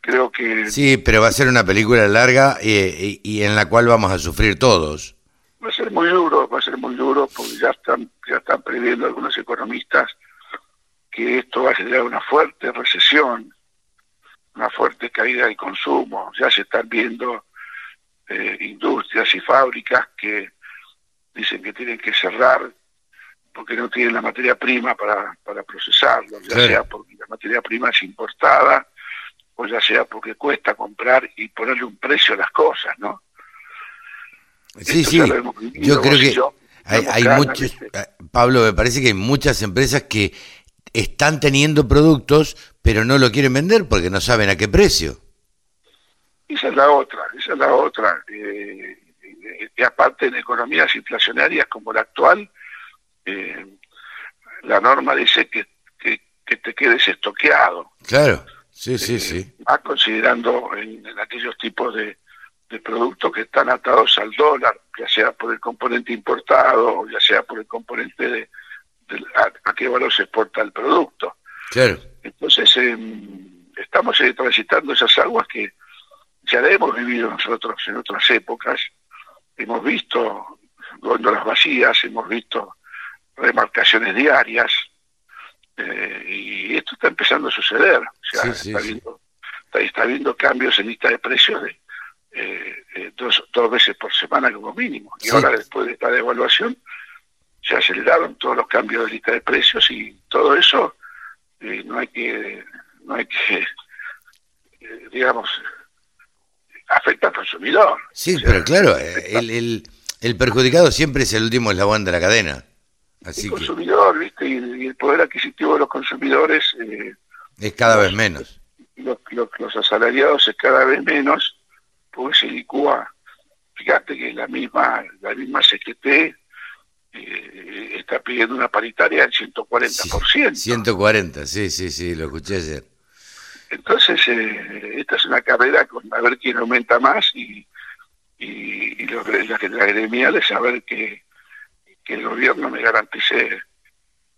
creo que... Sí, pero va a ser una película larga y, y, en la cual vamos a sufrir todos. Va a ser muy duro, va a ser muy duro porque ya están, ya están previendo algunos economistas que esto va a generar una fuerte recesión, una fuerte caída del consumo. Ya se están viendo eh, industrias y fábricas que dicen que tienen que cerrar porque no tienen la materia prima para, para procesarlo, ya sea porque la materia prima es importada o ya sea porque cuesta comprar y ponerle un precio a las cosas, ¿no? Sí, sí, yo creo que hay, hay muchos, eh, Pablo, me parece que hay muchas empresas que están teniendo productos, pero no lo quieren vender porque no saben a qué precio. Esa es la otra, esa es la otra. Eh, y aparte en economías inflacionarias como la actual, eh, la norma dice que, que, te quedes estoqueado. Claro, sí, sí, eh, sí. Va considerando en, aquellos tipos de, de, productos que están atados al dólar, ya sea por el componente importado o ya sea por el componente de, a, qué valor se exporta el producto. Claro. Entonces, em, estamos transitando esas aguas que ya hemos vivido nosotros en otras épocas. Hemos visto góndolas vacías, hemos visto remarcaciones diarias, eh, y esto está empezando a suceder. O sea, está, Viendo, está, viendo cambios en lista de precios de eh, eh, dos, dos veces por semana como mínimo. Y ahora, después de esta devaluación, se aceleraron todos los cambios de lista de precios y todo eso no hay que, no hay que digamos, afecta al consumidor. Sí, pero claro, el, el, el perjudicado siempre es el último eslabón de la cadena el consumidor, ¿viste? Y, el poder adquisitivo de los consumidores... Eh, es cada vez menos. Los, los, asalariados es cada vez menos, pues se licúa. Fíjate que la misma, la misma CGT eh, está pidiendo una paritaria del 140%. 140, sí, sí, sí, lo escuché ayer. Entonces, eh, esta es una carrera con a ver quién aumenta más y, y, y los, la, la gremial es saber que que el gobierno me garantice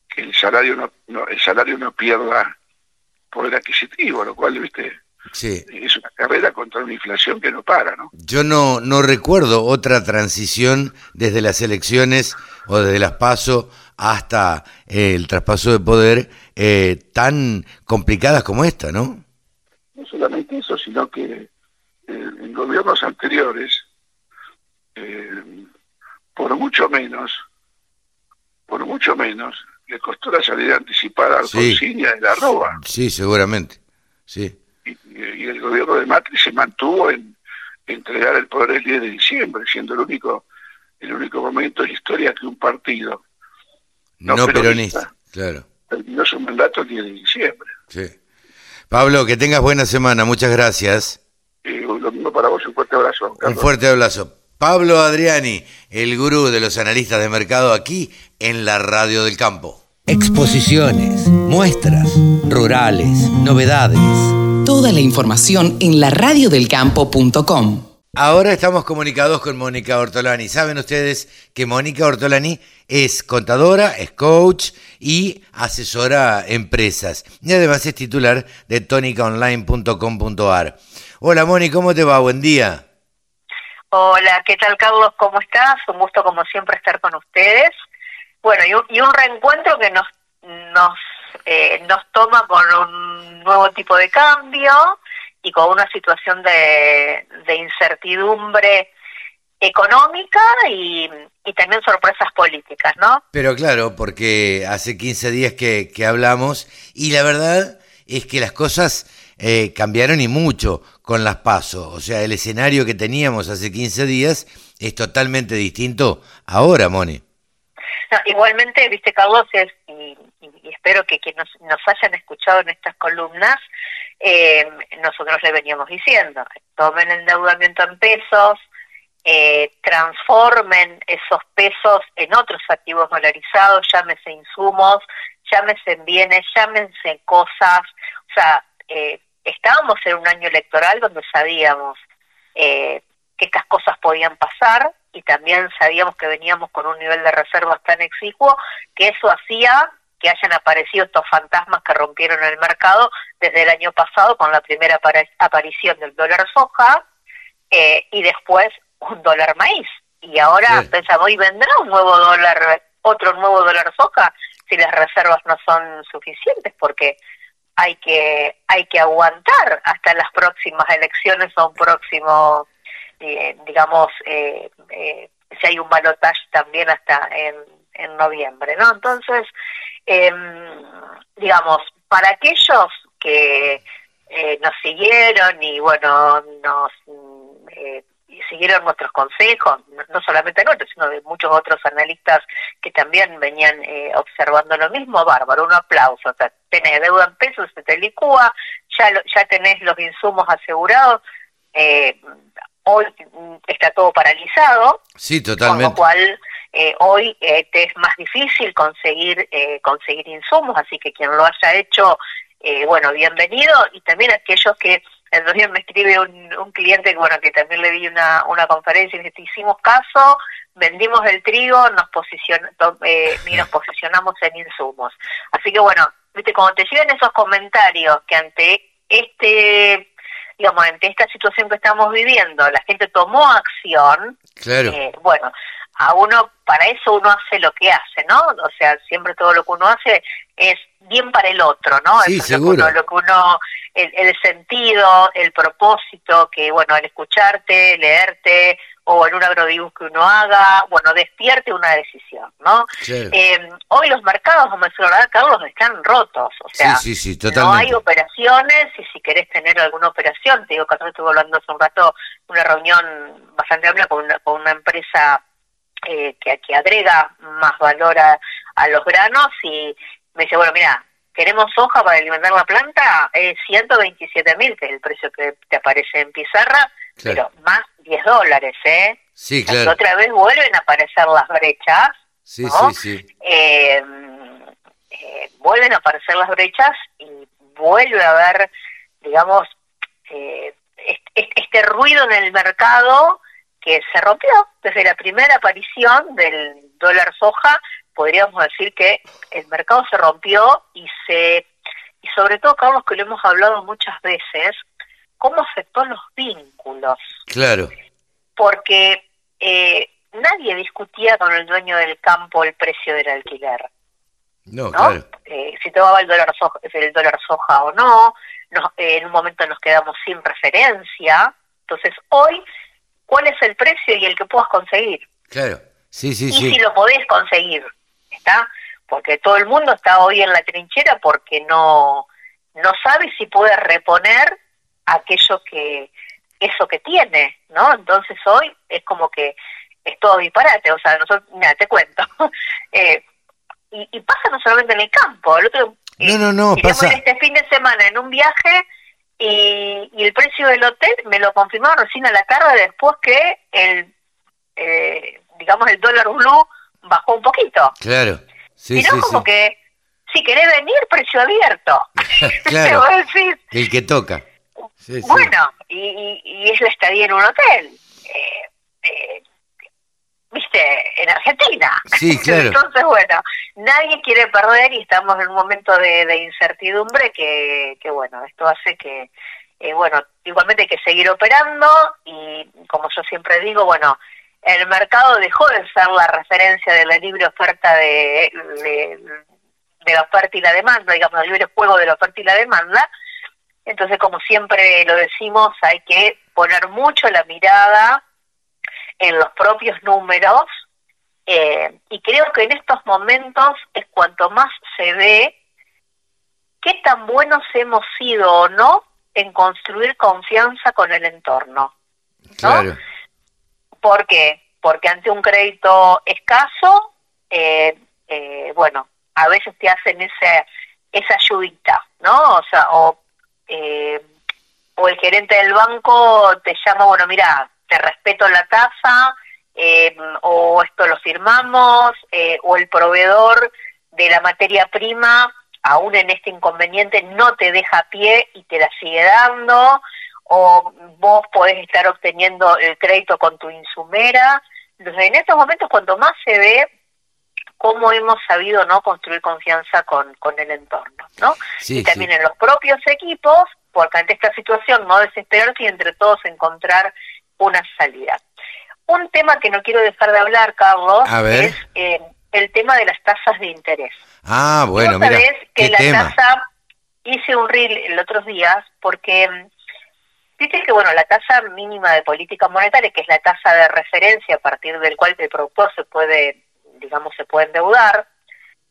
que el salario no, el salario no pierda poder adquisitivo, lo cual, viste, es una carrera contra una inflación que no para, ¿no? Yo no, no recuerdo otra transición desde las elecciones o desde las PASO hasta el traspaso de poder eh, tan complicadas como esta, ¿no? No solamente eso, sino que eh, en gobiernos anteriores, eh, por mucho menos, por mucho menos, le costó la salida anticipada al sí. y de la roba. Sí, seguramente. Sí. Y, el gobierno de Macri se mantuvo en entregar el poder el 10 de diciembre, siendo el único el único momento en la historia que un partido no, peronista, claro. terminó su mandato el 10 de diciembre. Sí. Pablo, que tengas buena semana, muchas gracias. Y lo mismo para vos, un fuerte abrazo. Un fuerte abrazo. Pablo Adriani, el gurú de los analistas de mercado aquí en la Radio del Campo. Exposiciones, muestras, rurales, novedades. Toda la información en laradiodelcampo.com. Ahora estamos comunicados con Mónica Ortolani. Saben ustedes que Mónica Ortolani es contadora, es coach y asesora empresas. Y además es titular de tonicaonline.com.ar. Hola Mónica, ¿cómo te va? Buen día. Hola, ¿qué tal Carlos? ¿Cómo estás? Un gusto como siempre estar con ustedes. Bueno, y un, reencuentro que nos nos eh, nos toma con un nuevo tipo de cambio y con una situación de, incertidumbre económica y, y, también sorpresas políticas, ¿no? Pero claro, porque hace 15 días que, que hablamos y la verdad es que las cosas eh, cambiaron y mucho con las pasos. O sea, el escenario que teníamos hace 15 días es totalmente distinto ahora, Moni. igualmente, viste, Carlos, y, espero que quienes nos, hayan escuchado en estas columnas, eh, nosotros le veníamos diciendo, tomen endeudamiento en pesos, eh, transformen esos pesos en otros activos dolarizados, llámese insumos, llámese bienes, llámense cosas, o sea, eh, estábamos en un año electoral donde sabíamos eh, que estas cosas podían pasar y también sabíamos que veníamos con un nivel de reservas tan exiguo que eso hacía que hayan aparecido estos fantasmas que rompieron el mercado desde el año pasado con la primera aparición del dólar soja eh, y después un dólar maíz. Y ahora pensamos, ¿y vendrá un nuevo dólar, otro nuevo dólar soja si las reservas no son suficientes? Porque hay que hay que aguantar hasta las próximas elecciones o un próximo, eh, digamos, eh, eh, si hay un balotaje también hasta en, en noviembre, ¿no? Entonces, em, digamos, para aquellos que nos siguieron y, bueno, nos siguieron nuestros consejos, no solamente nosotros, sino de muchos otros analistas que también venían eh, observando lo mismo, bárbaro, un aplauso, o sea, tenés deuda en pesos, se te licúa, ya, ya tenés los insumos asegurados, eh, hoy está todo paralizado, sí, totalmente. con lo cual eh, hoy te es más difícil conseguir, conseguir insumos, así que quien lo haya hecho, bueno, bienvenido, y también aquellos que entonces me escribe un, cliente bueno, que también le di una, una conferencia y dice, hicimos caso, vendimos el trigo nos posicion, eh, y nos posicionamos en insumos. Así que bueno, viste, cuando te llegan esos comentarios que ante este, digamos, ante esta situación que estamos viviendo, la gente tomó acción, claro. Eh, bueno, a uno, para eso uno hace lo que hace, ¿no? O sea, siempre todo lo que uno hace es bien para el otro, ¿no? Sí, seguro. Lo que uno, el, el, sentido, el propósito, que bueno, al escucharte, leerte, o en un agrodibujo que uno haga, bueno, despierte una decisión, ¿no? Eh, hoy los mercados, como decía Carlos, están rotos, o sea, sí, sí, no hay operaciones y si querés tener alguna operación, te digo, que estuve hablando hace un rato, una reunión bastante amplia con una, con una empresa eh, que, que agrega más valor a, a los granos y me dice, bueno, mira, queremos soja para alimentar la planta, es 127 mil, que es el precio que te aparece en pizarra, pero más 10 dólares, ¿eh? Sí, claro. otra vez vuelven a aparecer las brechas, sí, sí, sí. Eh, eh, vuelven a aparecer las brechas y vuelve a haber, digamos, eh, este ruido en el mercado que se rompió. Desde la primera aparición del dólar soja podríamos decir que el mercado se rompió y se y sobre todo Carlos que lo hemos hablado muchas veces cómo afectó los vínculos claro. Porque eh, nadie discutía con el dueño del campo el precio del alquiler. No, claro. Eh, si tomaba el dólar soja, el dólar soja o no eh, en un momento nos quedamos sin referencia. Entonces hoy cuál es el precio y el que puedas conseguir claro sí sí y sí si lo podés conseguir ¿está? Porque todo el mundo está hoy en la trinchera porque no, no sabe si puede reponer aquello que, eso que tiene, ¿no? Entonces hoy es como que es todo disparate, o sea, nosotros, mira, te cuento, eh, y, pasa no solamente en el campo, el otro, no, no, no, pasa. este fin de semana en un viaje y, el precio del hotel me lo confirmaron recién a la tarde después que el, eh, digamos, el dólar blue bajó un poquito. Claro. Sí, no, como que si querés venir, precio abierto. claro. el que toca. bueno, y, y, es la estadía en un hotel. Eh, eh, viste, en Argentina. Sí, claro. Entonces, bueno, nadie quiere perder y estamos en un momento de, incertidumbre que, que, bueno, esto hace que, eh, bueno, igualmente hay que seguir operando y como yo siempre digo, bueno, el mercado dejó de ser la referencia de la libre oferta de, de, la oferta y la demanda, digamos, el libre juego de la oferta y la demanda. Entonces, como siempre lo decimos, hay que poner mucho la mirada en los propios números eh, y creo que en estos momentos es cuanto más se ve qué tan buenos hemos sido o no en construir confianza con el entorno. Claro. ¿Por qué? Porque ante un crédito escaso, eh, eh, bueno, a veces te hacen ese, esa ayudita, ¿no? O sea, o, eh, o el gerente del banco te llama, bueno, mira, te respeto la tasa, o esto lo firmamos, o el proveedor de la materia prima, aún en este inconveniente, no te deja pie y te la sigue dando, o vos podés estar obteniendo el crédito con tu insumera. Entonces, en estos momentos, cuanto más se ve cómo hemos sabido no construir confianza con, con el entorno, ¿no? y también en los propios equipos, porque ante esta situación no desesperarse y entre todos encontrar una salida. Un tema que no quiero dejar de hablar, Carlos, es eh, el tema de las tasas de interés. Ah, bueno, mira, que la tasa, hice un reel el otros días, porque dice mm, que bueno, la tasa mínima de política monetaria, que es la tasa de referencia a partir del cual el productor se puede, digamos, se puede endeudar,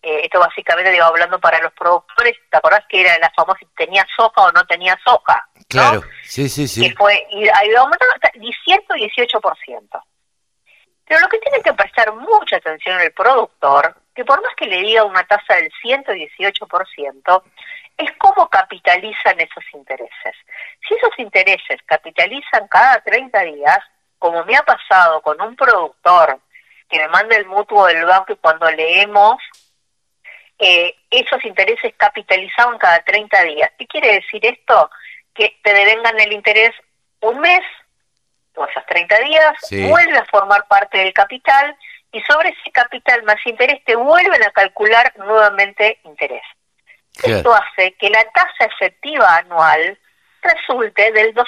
eh, esto básicamente digo hablando para los productores, ¿te acordás que era la famosa tenía soja o no tenía soja? Claro, sí, sí, sí. Que fue, y aumentando hasta 118%. Pero lo que tiene que prestar mucha atención el productor, que por más que le diga una tasa del 118%, es cómo capitalizan esos intereses. Si esos intereses capitalizan cada 30 días, como me ha pasado con un productor que me manda el mutuo del banco y cuando leemos, eh, esos intereses capitalizaban cada 30 días. ¿Qué quiere decir esto? Que te devengan el interés un mes o esos 30 días, vuelve a formar parte del capital y sobre ese capital más interés te vuelven a calcular nuevamente interés. Esto hace que la tasa efectiva anual resulte del dos,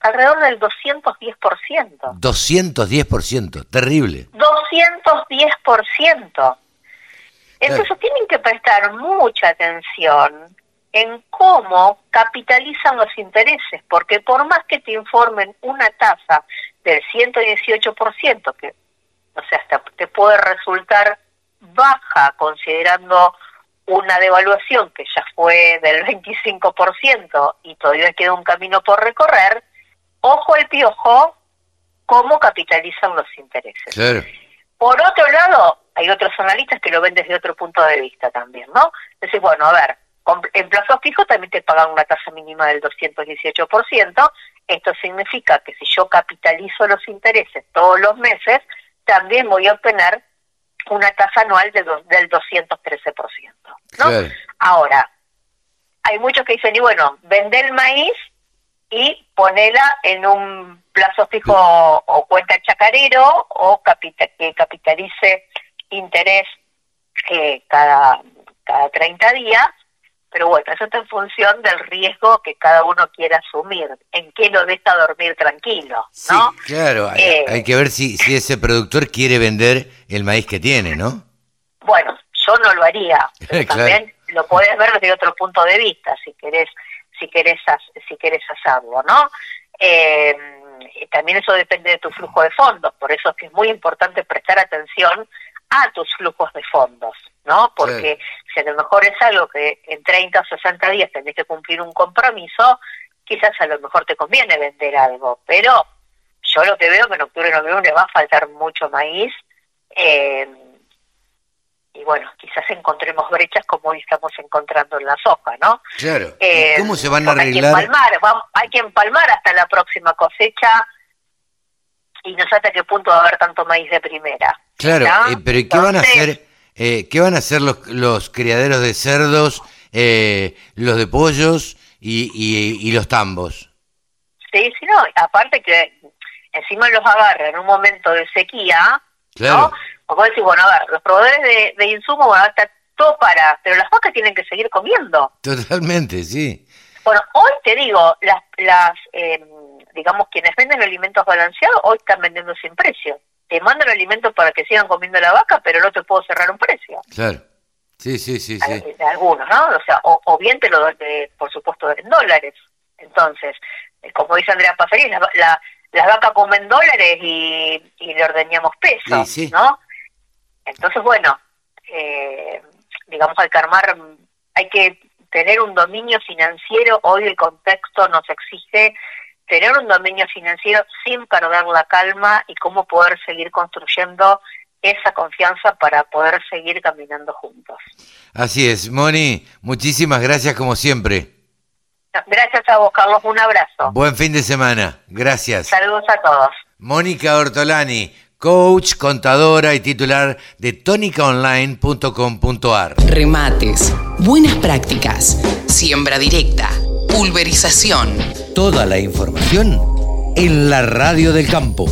alrededor del 210%. 210%, terrible. 210%. Entonces tienen que prestar mucha atención en cómo capitalizan los intereses, porque por más que te informen una tasa del 118%, que o sea, hasta te puede resultar baja considerando una devaluación que ya fue del 25% y todavía queda un camino por recorrer, ojo el piojo, cómo capitalizan los intereses. Por otro lado, hay otros analistas que lo ven desde otro punto de vista también, ¿no? Entonces, bueno, a ver, en plazo fijo también te pagan una tasa mínima del 218%. Esto significa que si yo capitalizo los intereses todos los meses, también voy a obtener una tasa anual de del 213%. ¿no? Ahora, hay muchos que dicen, y bueno, vender el maíz y ponela en un plazo fijo o cuenta chacarero o que capitalice interés eh, cada, cada 30 días pero bueno, eso está en función del riesgo que cada uno quiera asumir, en qué lo deja dormir tranquilo, ¿no? Sí, claro, hay, eh, que ver si, si ese productor quiere vender el maíz que tiene, ¿no? Bueno, yo no lo haría, también lo puedes ver desde otro punto de vista, si querés, si querés, si querés hacerlo, ¿no? Eh, también eso depende de tu flujo de fondos, por eso es que es muy importante prestar atención a tus flujos de fondos. ¿no? Porque si a lo mejor es algo que en 30 o 60 días tenés que cumplir un compromiso, quizás a lo mejor te conviene vender algo, pero yo lo que veo que en octubre y noviembre va a faltar mucho maíz, eh, y bueno, quizás encontremos brechas como hoy estamos encontrando en la soja, ¿no? Claro. Eh, ¿Cómo se van a arreglar? Hay que, empalmar, hay que empalmar hasta la próxima cosecha y no sé hasta qué punto va a haber tanto maíz de primera. Claro, eh, pero ¿y qué van a hacer? Eh, ¿Qué van a hacer los, los criaderos de cerdos, eh, los de pollos y, y, los tambos? Sí, sí, no, aparte que encima los agarra en un momento de sequía, claro. ¿no? O decir, bueno, a ver, los proveedores de, de insumos, bueno, está todo para, pero las vacas tienen que seguir comiendo. Totalmente, sí. Bueno, hoy te digo, las, las eh, digamos, quienes venden alimentos balanceados, hoy están vendiendo sin precio te mandan alimentos para que sigan comiendo la vaca, pero no te puedo cerrar un precio. Claro. Sí, sí, sí, sí. algunos, ¿no? O sea, o, bien te lo, de, por supuesto, en dólares. Entonces, eh, como dice Andrea Pasarín, la, las vacas comen dólares y, le ordeñamos pesos, ¿no? Entonces, bueno, eh, digamos, hay que armar, hay que tener un dominio financiero. Hoy el contexto nos exige tener un dominio financiero sin perder la calma y cómo poder seguir construyendo esa confianza para poder seguir caminando juntos. Así es, Moni, muchísimas gracias como siempre. Gracias a vos, Carlos, un abrazo. Buen fin de semana, gracias. Saludos a todos. Mónica Ortolani, coach, contadora y titular de tónicaonline.com.ar. Remates, buenas prácticas, siembra directa, pulverización Toda la información en la radio del campo.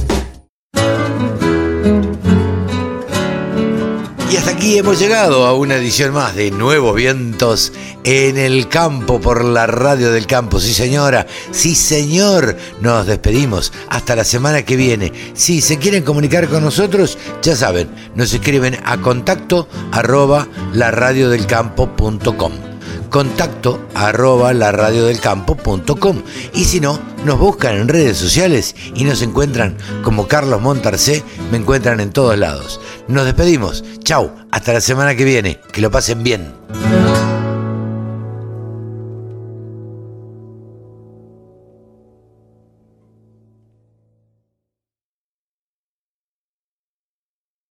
Y hasta aquí hemos llegado a una edición más de Nuevos Vientos en el campo por la radio del campo. Sí, señora, sí, señor. Nos despedimos hasta la semana que viene. Si se quieren comunicar con nosotros, ya saben, nos escriben a contacto arroba laradiodelcampo.com contacto arroba laradiodelcampo.com y si no, nos buscan en redes sociales y nos encuentran como Carlos Montarcé, me encuentran en todos lados. Nos despedimos, chau, hasta la semana que viene, que lo pasen bien.